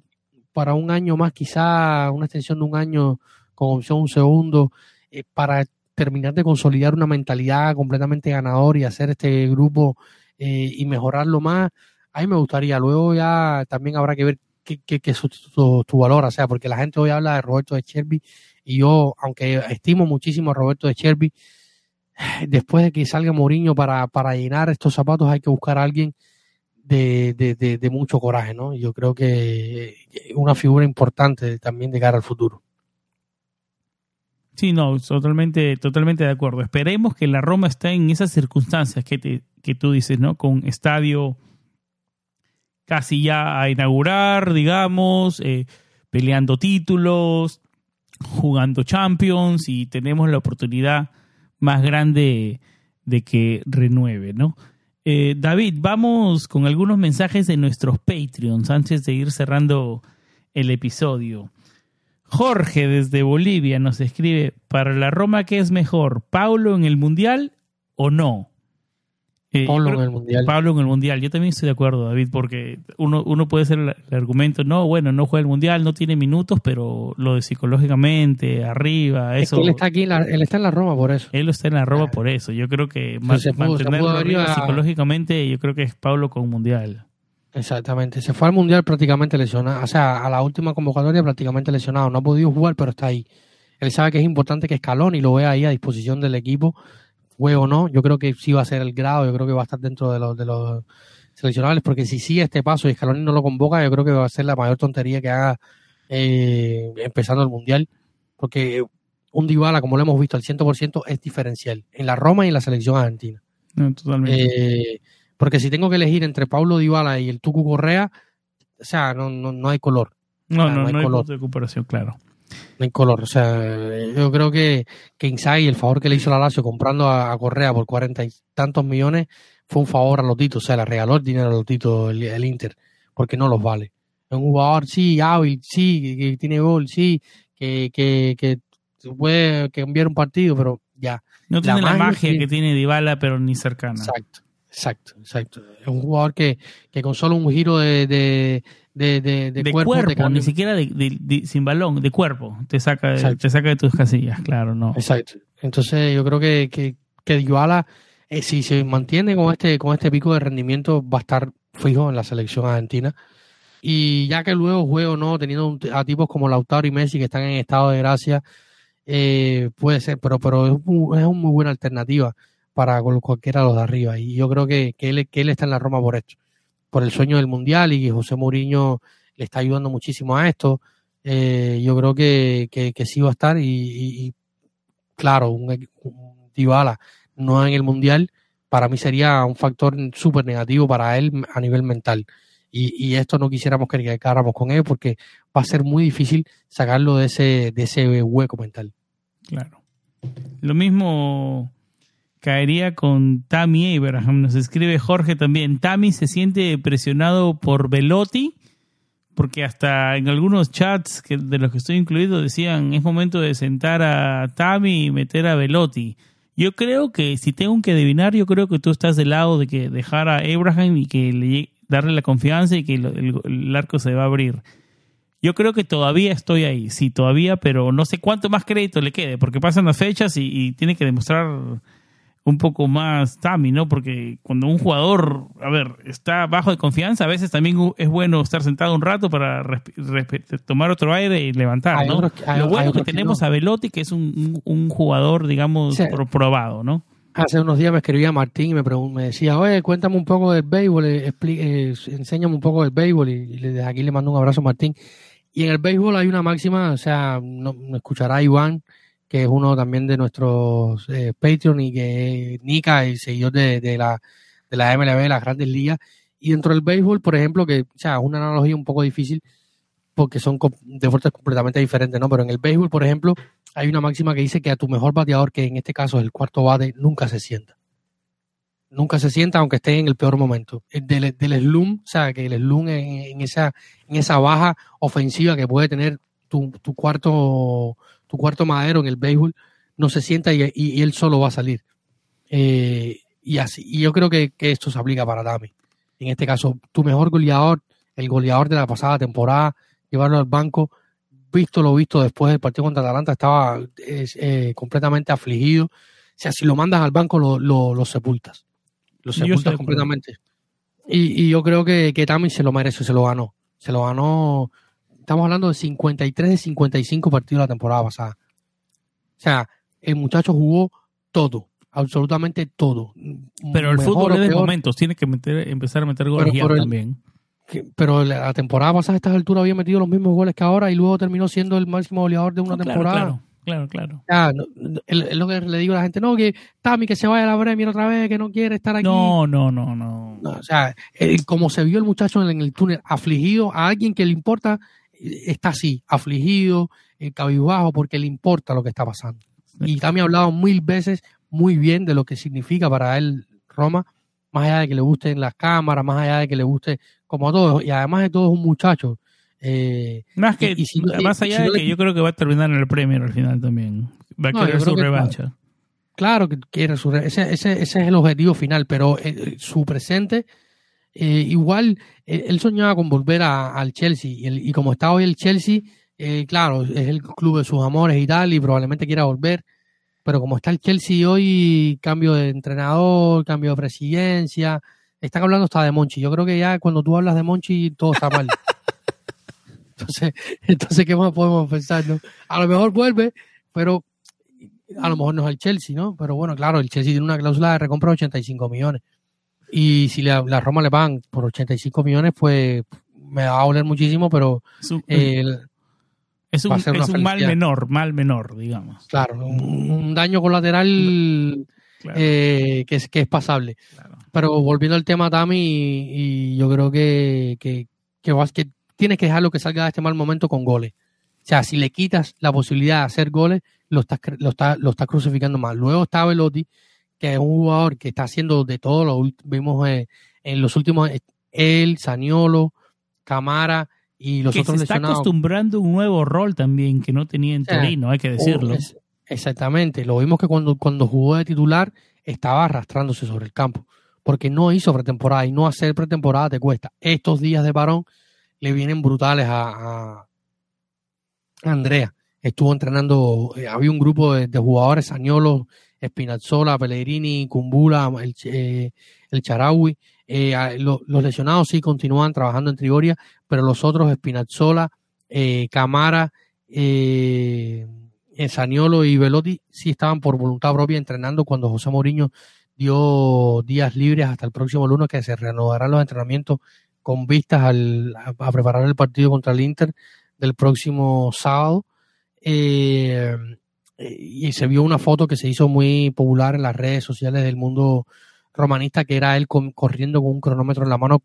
B: para un año más, quizá una extensión de un año con opción un segundo, eh, para terminar de consolidar una mentalidad completamente ganadora y hacer este grupo eh, y mejorarlo más, a mí me gustaría. Luego ya también habrá que ver qué, qué, es tu, valor, o sea, porque la gente hoy habla de Roberto de Cherby y yo, aunque estimo muchísimo a Roberto de Cherby, después de que salga Mourinho para, para llenar estos zapatos hay que buscar a alguien de, de, de, mucho coraje, ¿no? Yo creo que una figura importante también de cara al futuro.
A: Sí, no, totalmente, totalmente de acuerdo. Esperemos que la Roma esté en esas circunstancias que, te, que tú dices, ¿no? Con estadio casi ya a inaugurar, digamos, eh, peleando títulos, jugando Champions y tenemos la oportunidad más grande de que renueve, ¿no? Eh, David, vamos con algunos mensajes de nuestros Patreons antes de ir cerrando el episodio. Jorge desde Bolivia nos escribe, para la Roma, ¿qué es mejor? ¿Paulo en el Mundial o no?
B: Eh, Pablo en el Mundial.
A: Pablo en el Mundial. Yo también estoy de acuerdo, David, porque uno, uno puede hacer el, argumento, no, bueno, no juega el Mundial, no tiene minutos, pero lo de psicológicamente, arriba, eso...
B: él está aquí, él está en la Roma por eso.
A: Él está en la Roma por eso. Yo creo que mantenerlo arriba psicológicamente, yo creo que es Pablo con Mundial.
B: Exactamente, se fue al Mundial prácticamente lesionado, o sea, a la última convocatoria prácticamente lesionado, no ha podido jugar, pero está ahí. Él sabe que es importante que Escalón y lo vea ahí a disposición del equipo, juegue o no, yo creo que sí va a ser el grado, yo creo que va a estar dentro de los, de los seleccionables, porque si sigue este paso y Scaloni no lo convoca, yo creo que va a ser la mayor tontería que haga eh, empezando el Mundial, porque un Dybala, como lo hemos visto, al 100% es diferencial en la Roma y en la selección argentina.
A: totalmente.
B: Eh, porque si tengo que elegir entre Paulo Dybala y el Tucu Correa, o sea, no, no, no hay color.
A: No, no, no, hay, color. de comparación, claro.
B: No hay color. O sea, yo creo que, que Inzaghi, el favor que le hizo la Lazio comprando a, Correa por cuarenta y tantos millones, fue un favor a Lotito. O sea, le regaló el dinero a Lotito el, el Inter, porque no los vale. Es un jugador, sí, hábil, sí, que, tiene gol, sí, que, que, que puede cambiar un partido, pero ya.
A: No tiene la, magia que tiene Dybala, pero ni cercana.
B: Exacto. Exacto, exacto. Es un jugador que, que con solo un giro de, de, de, de,
A: cuerpo, ni siquiera de, sin balón, de cuerpo, te saca, te saca de tus casillas, claro, no.
B: Exacto. Entonces yo creo que, que, que eh, si se mantiene con este, con este pico de rendimiento, va a estar fijo en la selección argentina. Y ya que luego juego no, teniendo a tipos como Lautaro y Messi que están en estado de gracia, eh, puede ser, pero, pero es, es una muy buena alternativa para cualquiera de los de arriba. Y yo creo que, que, él, está en la Roma por esto, por el sueño del Mundial y José Mourinho le está ayudando muchísimo a esto. Eh, yo creo que, que, sí va a estar y, claro, un, un no en el Mundial, para mí sería un factor súper negativo para él a nivel mental. Y, y, esto no quisiéramos que quedáramos con él porque va a ser muy difícil sacarlo de ese, de ese hueco mental.
A: Claro. Lo mismo caería con Tammy Abraham. Nos escribe Jorge también. Tammy se siente presionado por Velotti, porque hasta en algunos chats que, de los que estoy incluido decían es momento de sentar a Tami y meter a Velotti. Yo creo que si tengo que adivinar, yo creo que tú estás del lado de que dejar a Abraham y que le, darle la confianza y que el, arco se va a abrir. Yo creo que todavía estoy ahí, sí, todavía, pero no sé cuánto más crédito le quede, porque pasan las fechas y tiene que demostrar un poco más Tami, ¿no? Porque cuando un jugador, a ver, está bajo de confianza, a veces también es bueno estar sentado un rato para tomar otro aire y levantar, ¿no? Lo bueno que tenemos a Velotti, que es un, un jugador, digamos, probado, ¿no?
B: Hace unos días me escribía Martín y me, me decía, oye, cuéntame un poco del béisbol, eh, eh, enséñame un poco del béisbol. Y, desde aquí le mando un abrazo a Martín. Y en el béisbol hay una máxima, o sea, no, escuchará Iván, que es uno también de nuestros eh, Patreon y que Nika y seguidor de, de, la, de la MLB, las grandes ligas. Y dentro del béisbol, por ejemplo, que, sea, es una analogía un poco difícil porque son deportes completamente diferentes, ¿no? Pero en el béisbol, por ejemplo, hay una máxima que dice que a tu mejor bateador, que en este caso es el cuarto bate, nunca se sienta. Nunca se sienta aunque esté en el peor momento. Del, del slum, o sea, que el slum en, esa, en esa baja ofensiva que puede tener tu, tu cuarto tu cuarto madero en el béisbol, no se sienta y, él solo va a salir. Eh, y así, y yo creo que, esto se aplica para Dami. En este caso, tu mejor goleador, el goleador de la pasada temporada, llevarlo al banco, visto lo visto después del partido contra Atalanta, estaba eh, completamente afligido. O sea, si lo mandas al banco, lo, lo, sepultas. Lo sepultas completamente. Y, y, yo creo que, que Tami se lo merece, se lo ganó. Se lo ganó Estamos hablando de 53 de 55 partidos la temporada pasada. O sea, el muchacho jugó todo, absolutamente todo.
A: Pero el fútbol es de momentos, tiene que meter, empezar a meter goles ya también.
B: pero la temporada pasada a estas alturas había metido los mismos goles que ahora y luego terminó siendo el máximo goleador de una temporada.
A: Claro, claro.
B: es lo que le digo a la gente, no, que Tami que se vaya a la Premier otra vez, que no quiere estar aquí.
A: No, no, no, no.
B: o sea, como se vio el muchacho en el túnel, afligido a alguien que le importa está así, afligido, eh, cabizbajo, porque le importa lo que está pasando. Y también ha hablado mil veces muy bien de lo que significa para él Roma, más allá de que le gusten las cámaras, más allá de que le guste como a todos, y además de todo es un muchacho. Eh,
A: más que, más allá de que yo creo que va a terminar en el premio al final también. Va a querer su revancha.
B: Claro, que quiere su ese, ese, ese es el objetivo final, pero eh, su presente eh, igual él soñaba con volver al Chelsea y, como está hoy el Chelsea, eh, claro, es el club de sus amores y tal y probablemente quiera volver, pero como está el Chelsea hoy, cambio de entrenador, cambio de presidencia, están hablando hasta de Monchi. Yo creo que ya cuando tú hablas de Monchi todo está mal. entonces, entonces ¿qué más podemos pensar? A lo mejor vuelve, pero a lo mejor no es el Chelsea, ¿no? Pero bueno, claro, el Chelsea tiene una cláusula de recompra de 85 millones. Y si la, Roma le pagan por 85 millones, pues me va a doler muchísimo, pero
A: es un, es un, mal menor, mal menor, digamos.
B: Claro, un, daño colateral eh, que, es, que es pasable. Pero volviendo al tema, Tami, y, yo creo que, que, que, vas, que tienes que dejarlo que salga de este mal momento con goles. O sea, si le quitas la posibilidad de hacer goles, lo estás, lo estás, lo estás crucificando más. Luego está Velotti, que es un jugador que está haciendo de todo lo vimos eh, en los últimos él, Saniolo, Camara y los otros
A: se está acostumbrando a un nuevo rol también que no tenía en Torino, hay que decirlo.
B: exactamente, lo vimos que cuando, cuando jugó de titular estaba arrastrándose sobre el campo, porque no hizo pretemporada y no hacer pretemporada te cuesta. Estos días de varón le vienen brutales a, Andrea. Estuvo entrenando, eh, había un grupo de, de jugadores, Saniolo, Spinazzola, Pellegrini, Cumbula, el, eh, el Charawi. Eh, los lesionados sí continúan trabajando en Trigoria, pero los otros, Spinazzola, eh, Camara, eh, Saniolo y Velotti, sí estaban por voluntad propia entrenando cuando José Mourinho dio días libres hasta el próximo lunes que se reanudarán los entrenamientos con vistas al, a, preparar el partido contra el Inter del próximo sábado. Eh, y se vio una foto que se hizo muy popular en las redes sociales del mundo romanista, que era él corriendo con un cronómetro en la mano,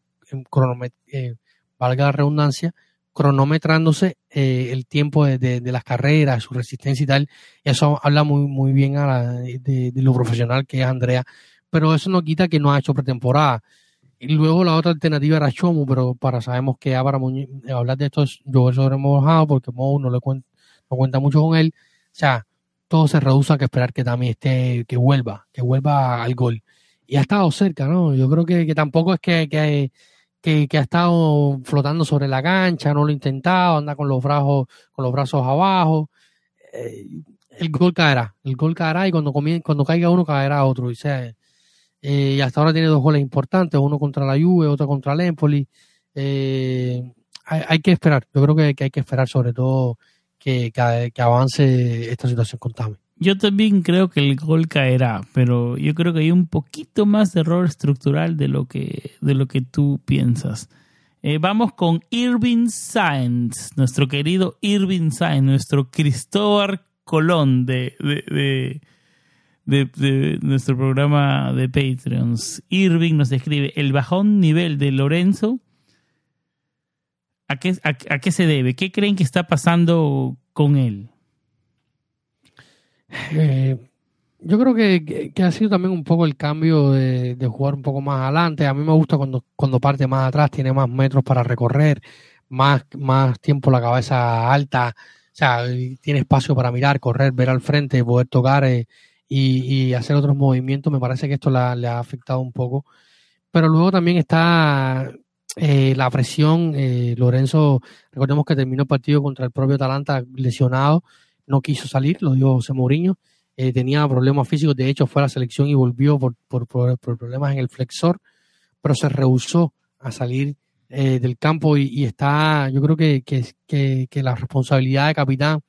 B: eh, valga la redundancia, cronometrándose eh, el tiempo de, las carreras, su resistencia y tal. eso habla muy, muy bien a de, lo profesional que es Andrea, pero eso no quita que no ha hecho pretemporada. Y luego la otra alternativa era Chomu, pero para sabemos que para hablar de esto es llover sobre mojado porque Mou no le no cuenta mucho con él. O sea, todo se reduce a que esperar que también esté, que vuelva, que vuelva al gol. Y ha estado cerca, ¿no? Yo creo que, tampoco es que, que, ha estado flotando sobre la cancha, no lo ha intentado, anda con los brazos, con los brazos abajo. Eh, el gol caerá, el gol caerá y cuando, cuando caiga uno caerá otro. Y sea, eh, y hasta ahora tiene dos goles importantes, uno contra la Juve, otro contra el Empoli. Eh, hay, que esperar, yo creo que, hay que esperar sobre todo que, que, avance esta situación con Tame.
A: Yo también creo que el gol caerá, pero yo creo que hay un poquito más de error estructural de lo que, de lo que tú piensas. Eh, vamos con Irving Sainz, nuestro querido Irving Sainz, nuestro Cristóbal Colón de, de de, nuestro programa de Patreons. Irving nos escribe, el bajón nivel de Lorenzo, ¿a qué, se debe? ¿Qué creen que está pasando con él?
B: Eh, yo creo que, ha sido también un poco el cambio de, jugar un poco más adelante. A mí me gusta cuando, cuando parte más atrás, tiene más metros para recorrer, más, más tiempo la cabeza alta, o sea, tiene espacio para mirar, correr, ver al frente, poder tocar. Eh, y, hacer otros movimientos. Me parece que esto le ha afectado un poco. Pero luego también está eh, la presión. Eh, Lorenzo, recordemos que terminó el partido contra el propio Atalanta lesionado, no quiso salir, lo dijo José Mourinho. Eh, tenía problemas físicos, de hecho fue a la selección y volvió por, por, problemas en el flexor, pero se rehusó a salir del campo y, está, yo creo que, que, que la responsabilidad de capitán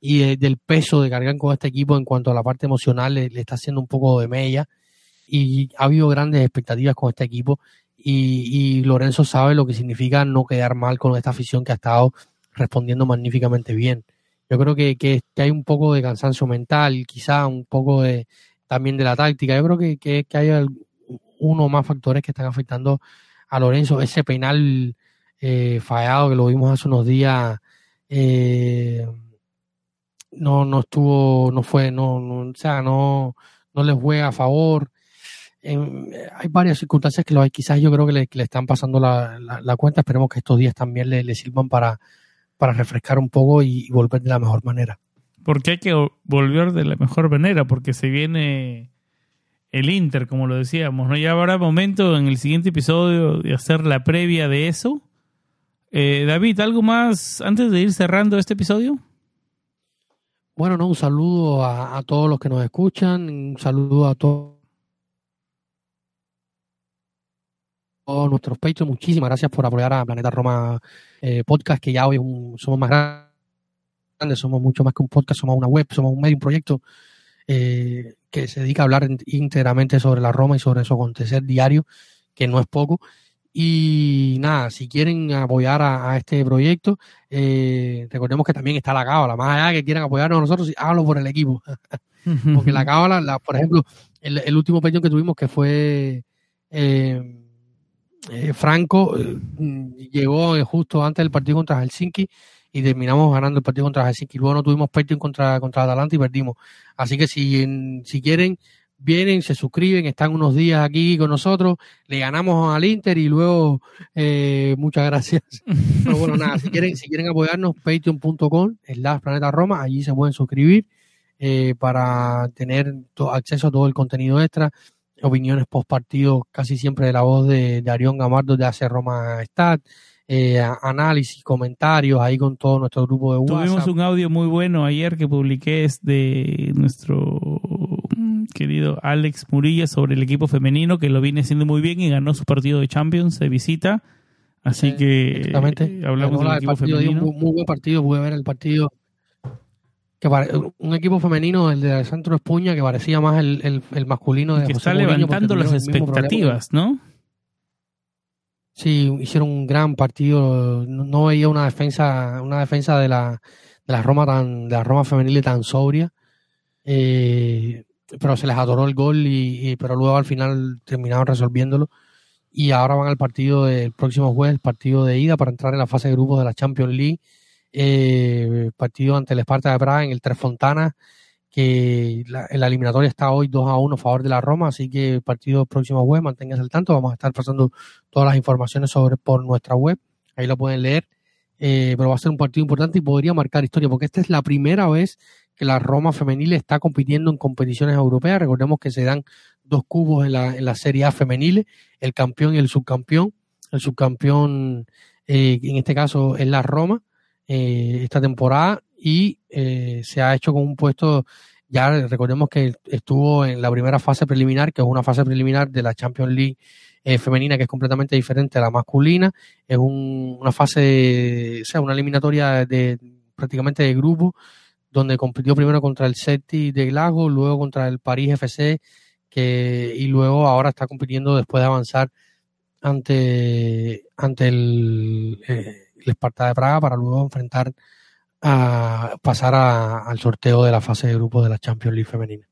B: y del peso de cargar con este equipo en cuanto a la parte emocional le, está haciendo un poco de mella y ha habido grandes expectativas con este equipo y, Lorenzo sabe lo que significa no quedar mal con esta afición que ha estado respondiendo magníficamente bien. Yo creo que, que, hay un poco de cansancio mental, quizá un poco de también de la táctica. Yo creo que, que, hay uno o más factores que están afectando a Lorenzo. Ese penal eh, fallado que lo vimos hace unos días eh, no, no estuvo, no fue, no, no o sea, no, no les juega a favor. Hay varias circunstancias que lo hay, quizás yo creo que le, están pasando la, la, cuenta. Esperemos que estos días también le, sirvan para, para refrescar un poco y, volver de la mejor manera.
A: Porque hay que volver de la mejor manera, porque se viene el Inter, como lo decíamos, ¿no? Ya habrá momento en el siguiente episodio de hacer la previa de eso. Eh, David, ¿algo más antes de ir cerrando este episodio?
B: Bueno, no, un saludo a, todos los que nos escuchan, un saludo a todos nuestros Patreons. Muchísimas gracias por apoyar a Planeta Roma eh, Podcast, que ya hoy somos más grandes, somos mucho más que un podcast, somos una web, somos un medio, un proyecto eh, que se dedica a hablar íntegramente sobre la Roma y sobre su acontecer diario, que no es poco. Y nada, si quieren apoyar a, este proyecto, eh, recordemos que también está la cábala. Más allá de que quieran apoyarnos a nosotros, háganlo por el equipo. Porque la cábala, la, por ejemplo, el, último peñón que tuvimos que fue eh, eh, Franco, llegó justo antes del partido contra Helsinki y terminamos ganando el partido contra Helsinki. Luego no tuvimos peñón contra, contra Atalanta y perdimos. Así que si, si quieren vienen, se suscriben, están unos días aquí con nosotros, le ganamos al Inter y luego eh, muchas gracias. Pero bueno, nada, si quieren, si quieren apoyarnos, patreon.com, la Planeta Roma, allí se pueden suscribir eh, para tener acceso a todo el contenido extra, opiniones post partido, casi siempre de la voz de, de Arión Gamardo de Hace Roma Stat. Eh, análisis, comentarios ahí con todo nuestro grupo de WhatsApp.
A: Tuvimos un audio muy bueno ayer que publiqué es de nuestro querido Alex Murilla sobre el equipo femenino que lo viene haciendo muy bien y ganó su partido de Champions de visita. Así que
B: eh, hablamos del equipo femenino. Un muy, buen partido, pude ver el partido. Que un equipo femenino, el de Alessandro Espuña, que parecía más el, el, masculino de
A: Que está levantando las expectativas, ¿no?
B: Sí, hicieron un gran partido. No, veía una defensa, una defensa de la, de la Roma tan, de la Roma femenil tan sobria. Eh, pero se les adoró el gol y, pero luego al final terminaron resolviéndolo y ahora van al partido del próximo jueves, el partido de ida para entrar en la fase de grupos de la Champions League, eh, partido ante el Esparta de Praga en el Tres Fontanas que la, eliminatoria está hoy 2 a 1 a favor de la Roma, así que el partido próximo web, manténgase al tanto, vamos a estar pasando todas las informaciones sobre por nuestra web, ahí lo pueden leer, eh, pero va a ser un partido importante y podría marcar historia, porque esta es la primera vez que la Roma femenil está compitiendo en competiciones europeas, recordemos que se dan dos cubos en la, en la Serie A femenil, el campeón y el subcampeón, el subcampeón eh, en este caso es la Roma, eh, esta temporada y eh, se ha hecho con un puesto, ya recordemos que estuvo en la primera fase preliminar, que es una fase preliminar de la Champions League eh, femenina que es completamente diferente a la masculina, es un, una fase, o sea, una eliminatoria de prácticamente de grupo, donde compitió primero contra el Celtic de Glasgow, luego contra el París FC, que, y luego ahora está compitiendo después de avanzar ante, ante el, eh, el Esparta de Praga para luego enfrentar a pasar a, al sorteo de la fase de grupo de la Champions League femenina.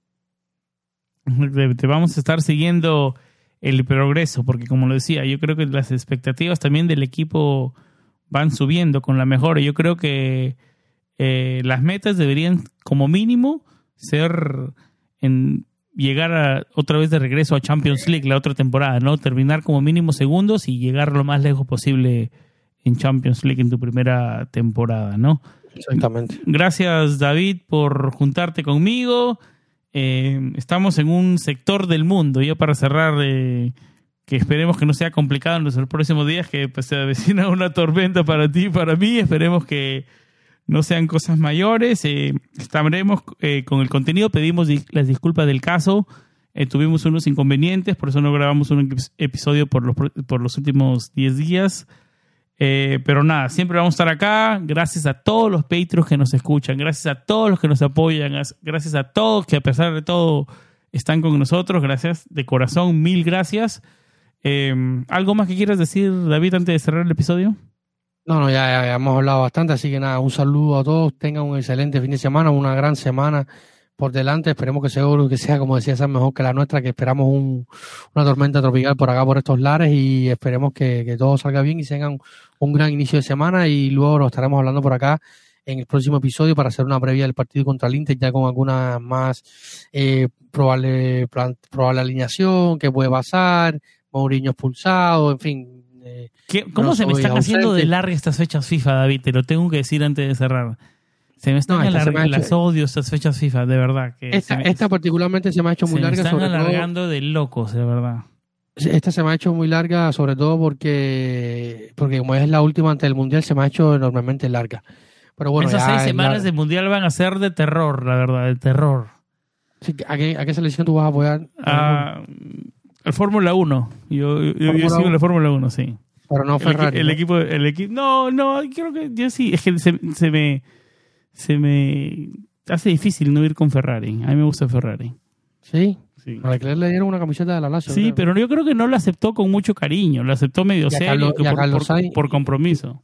A: Te vamos a estar siguiendo el progreso, porque como lo decía, yo creo que las expectativas también del equipo van subiendo con la mejora. Yo creo que eh, las metas deberían, como mínimo, ser en llegar a, otra vez de regreso a Champions League la otra temporada, ¿no? Terminar como mínimo segundos y llegar lo más lejos posible en Champions League en tu primera temporada, ¿no?
B: Exactamente.
A: Gracias, David, por juntarte conmigo. Eh, estamos en un sector del mundo, ya para cerrar, eh, que esperemos que no sea complicado en los próximos días, que pues, se avecina una tormenta para ti y para mí. Esperemos que no sean cosas mayores. Eh, estaremos eh, con el contenido. Pedimos di las disculpas del caso. Eh, tuvimos unos inconvenientes, por eso no grabamos un episodio por los, por los últimos 10 días. Eh, pero nada, siempre vamos a estar acá. Gracias a todos los Patreons que nos escuchan, gracias a todos los que nos apoyan, gracias a todos que a pesar de todo están con nosotros. Gracias de corazón, mil gracias. Eh, ¿Algo más que quieras decir, David, antes de cerrar el episodio?
B: No, no, ya, hemos hablado bastante, así que nada, un saludo a todos, tengan un excelente fin de semana, una gran semana por delante. Esperemos que seguro que sea, como decía, sea mejor que la nuestra, que esperamos un, una tormenta tropical por acá, por estos lares, y esperemos que, que todo salga bien y tengan un gran inicio de semana. Y luego lo estaremos hablando por acá en el próximo episodio para hacer una previa del partido contra el Inter, ya con alguna más eh, probable, plan, probable alineación, que puede pasar, Mourinho expulsado, en fin. Eh,
A: ¿Cómo no se me están ausente. haciendo de larga estas fechas FIFA, David? Te lo tengo que decir antes de cerrar. Se me están no, alargando las odio estas fechas FIFA, de verdad. Que
B: esta,
A: me,
B: esta, particularmente se me ha hecho muy
A: se
B: larga.
A: Me están
B: sobre
A: alargando
B: todo,
A: de locos, de verdad.
B: Esta se me ha hecho muy larga, sobre todo porque, porque como es la última antes del Mundial, se me ha hecho enormemente larga. Pero bueno,
A: Esas seis semanas del Mundial van a ser de terror, la verdad, de terror.
B: Sí, ¿a, qué, ¿A qué selección tú vas a apoyar?
A: A, el Fórmula 1. Yo, yo, yo sigo la Fórmula 1, sí.
B: Pero no Ferrari.
A: El, el, equipo, el equipo, no, no, creo que yo sí. Es que se, se me, se me hace difícil no ir con Ferrari. A mí me gusta Ferrari.
B: Sí.
A: Sí.
B: A Leclerc le dieron una camiseta de la Lazio.
A: Sí,
B: creo.
A: pero yo creo que no la aceptó con mucho cariño. La aceptó medio serio que por,
B: Carlos
A: por-
B: Sainz-
A: por compromiso.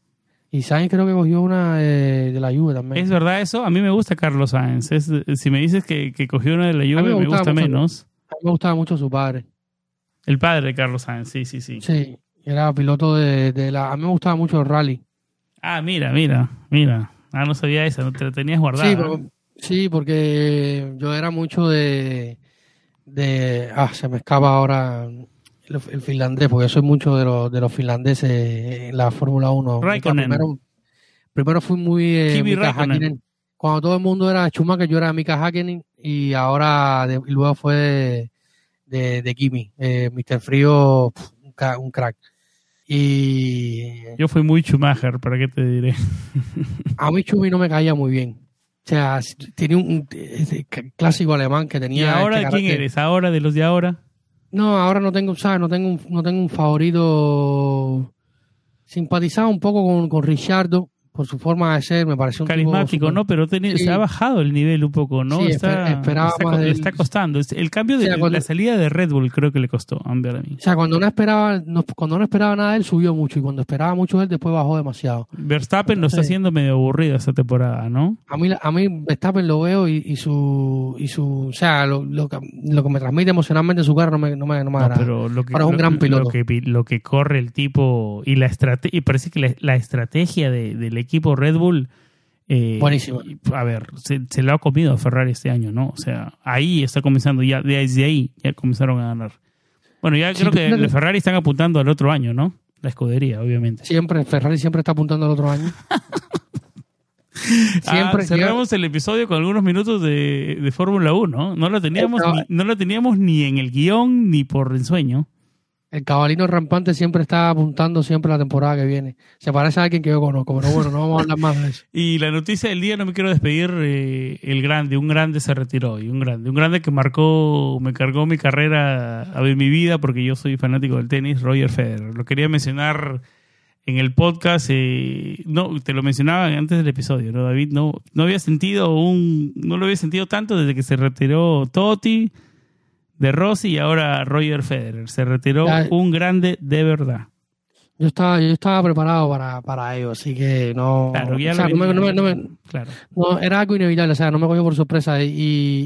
B: Y Sainz creo que cogió una eh, de la Juve también.
A: ¿Es verdad eso? A mí me gusta Carlos Sáenz. Es- si me dices que, que cogió una de la Juve,
B: me
A: gusta
B: mucho.
A: menos.
B: A mí me gustaba mucho su padre.
A: El padre de Carlos Sáenz, sí, sí, sí.
B: Sí, era piloto de, de la... A mí me gustaba mucho el rally.
A: Ah, mira, mira, mira. Ah, no sabía esa, no te la tenías guardada.
B: Sí, porque yo era mucho de, de... Ah, se me escapa ahora el, el finlandés, porque yo soy mucho de los, de los finlandeses en la Fórmula 1.
A: Raikkonen.
B: Primero, primero fui muy... Eh, Mika. Cuando todo el mundo era Schumacher, yo era Mika Hakkinen y ahora, de- y luego fue de, de, de Kimi. Eh, Mr. Frío, un crack. Y
A: Yo fui muy Schumacher, ¿para qué te diré?
B: a mí Chumi no me caía muy bien. O sea, tenía un, un- ese clásico alemán que
A: ¿Y
B: tenía.
A: ahora
B: este
A: quién eres? ¿Ahora de los de ahora?
B: No, ahora no tengo, ¿sabes? No tengo, un- no tengo un favorito. Simpatizaba un poco con, con Richardo por su forma de ser, me pareció un tipo
A: Carismático,
B: súper-
A: ¿no? Pero
B: Sí.
A: se ha bajado el nivel un poco, ¿no?
B: Sí,
A: está,
B: esper- esperaba
A: está,
B: más
A: co-
B: de
A: le
B: él.
A: está costando. El cambio de
B: O sea, cuando-
A: la salida de Red Bull creo que le costó a mí.
B: O sea, cuando no esperaba, no- cuando no esperaba nada de él, subió mucho. Y cuando esperaba mucho de él, después bajó demasiado.
A: Verstappen lo está haciendo medio aburrido esta temporada, ¿no?
B: A mí, a mí Verstappen lo veo y, y su, y su, o sea, lo, lo, que, lo que me transmite emocionalmente su carro no me, no me, no me agrada.
A: pero lo que,
B: Pero es un gran piloto.
A: Lo que, lo que corre el tipo y la estrategia, y parece que la, la estrategia de- del equipo Red Bull Eh,
B: Buenísimo.
A: A ver, se, se lo ha comido a Ferrari este año, ¿no? O sea, ahí está comenzando ya, desde ahí ya comenzaron a ganar. Bueno, ya
B: Sí,
A: creo que los Ferrari están apuntando al otro año, ¿no? La escudería, obviamente.
B: Siempre, Ferrari siempre está apuntando al otro año.
A: Ah, cerramos el episodio con algunos minutos de, de Fórmula 1. No lo teníamos,
B: Estaba-
A: ni, no lo teníamos ni en el guion ni por ensueño.
B: El cabalino rampante siempre está apuntando siempre la temporada que viene. Se parece a alguien que yo conozco, pero bueno, no vamos a hablar más de eso.
A: Y la noticia del día, no me quiero despedir, eh, el grande, un grande se retiró, y un grande, un grande que marcó, me cargó mi carrera, a ver, mi vida, porque yo soy fanático del tenis, Roger Federer. Lo quería mencionar en el podcast, eh, no, te lo mencionaba antes del episodio, ¿no, David? No, no había sentido un, no lo había sentido tanto desde que se retiró Totti, de Rossi y ahora Roger Federer. Se retiró
B: Ya.
A: un grande de verdad.
B: Yo estaba, yo estaba preparado para, para ello, así que no.
A: Claro, ya
B: o sea, no me- no me- no me-
A: claro.
B: no, era algo inevitable, o sea, no me cogió por sorpresa. Y,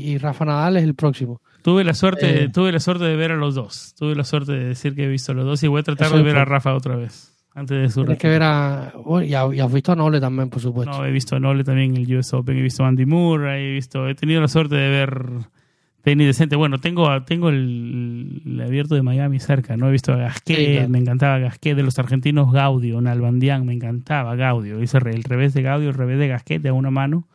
B: y Rafa Nadal es el próximo.
A: Tuve la suerte,
B: Eh.
A: tuve la suerte de ver a los dos. Tuve la suerte de decir que he visto a los dos y voy a tratar de ver a
B: todo.
A: Rafa otra vez. Antes de su
B: Tienes que ver a. bueno, y, a- has visto a Noble también, por supuesto.
A: No, he visto a Nole también en el US Open, he visto a Andy Murray, he visto, he tenido la suerte de ver tenis decente. Bueno, tengo tengo el, el abierto de Miami cerca, ¿no? He visto a Gasquet,
B: Sí, claro.
A: me encantaba Gasquet de los argentinos Gaudio, Nalbandián, me encantaba Gaudio. Hice el revés de Gaudio, el revés de Gasquet de una mano.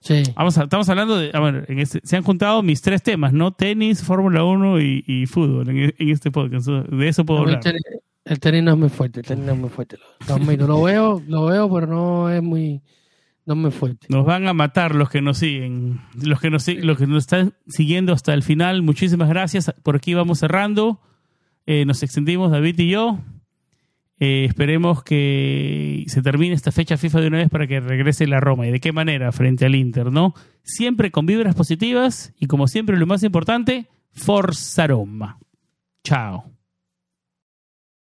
B: Sí.
A: Vamos a- estamos hablando de, a ver, en este- se han juntado mis tres temas, ¿no? Tenis, Fórmula 1 y, y fútbol en, en este podcast. De eso puedo
B: el,
A: hablar.
B: tenis, el tenis no es muy fuerte, el tenis no es muy fuerte. Lo. Lo veo, lo veo, pero no es muy, no es muy fuerte.
A: Nos van a matar los que nos siguen, los que nos, los que nos están siguiendo hasta el final. Muchísimas gracias. Por aquí vamos cerrando. Eh, nos extendimos David y yo. Eh, esperemos que se termine esta fecha FIFA de una vez para que regrese la Roma. ¿Y de qué manera? Frente al Inter, ¿no? Siempre con vibras positivas y como siempre lo más importante, Forza Roma. Chao.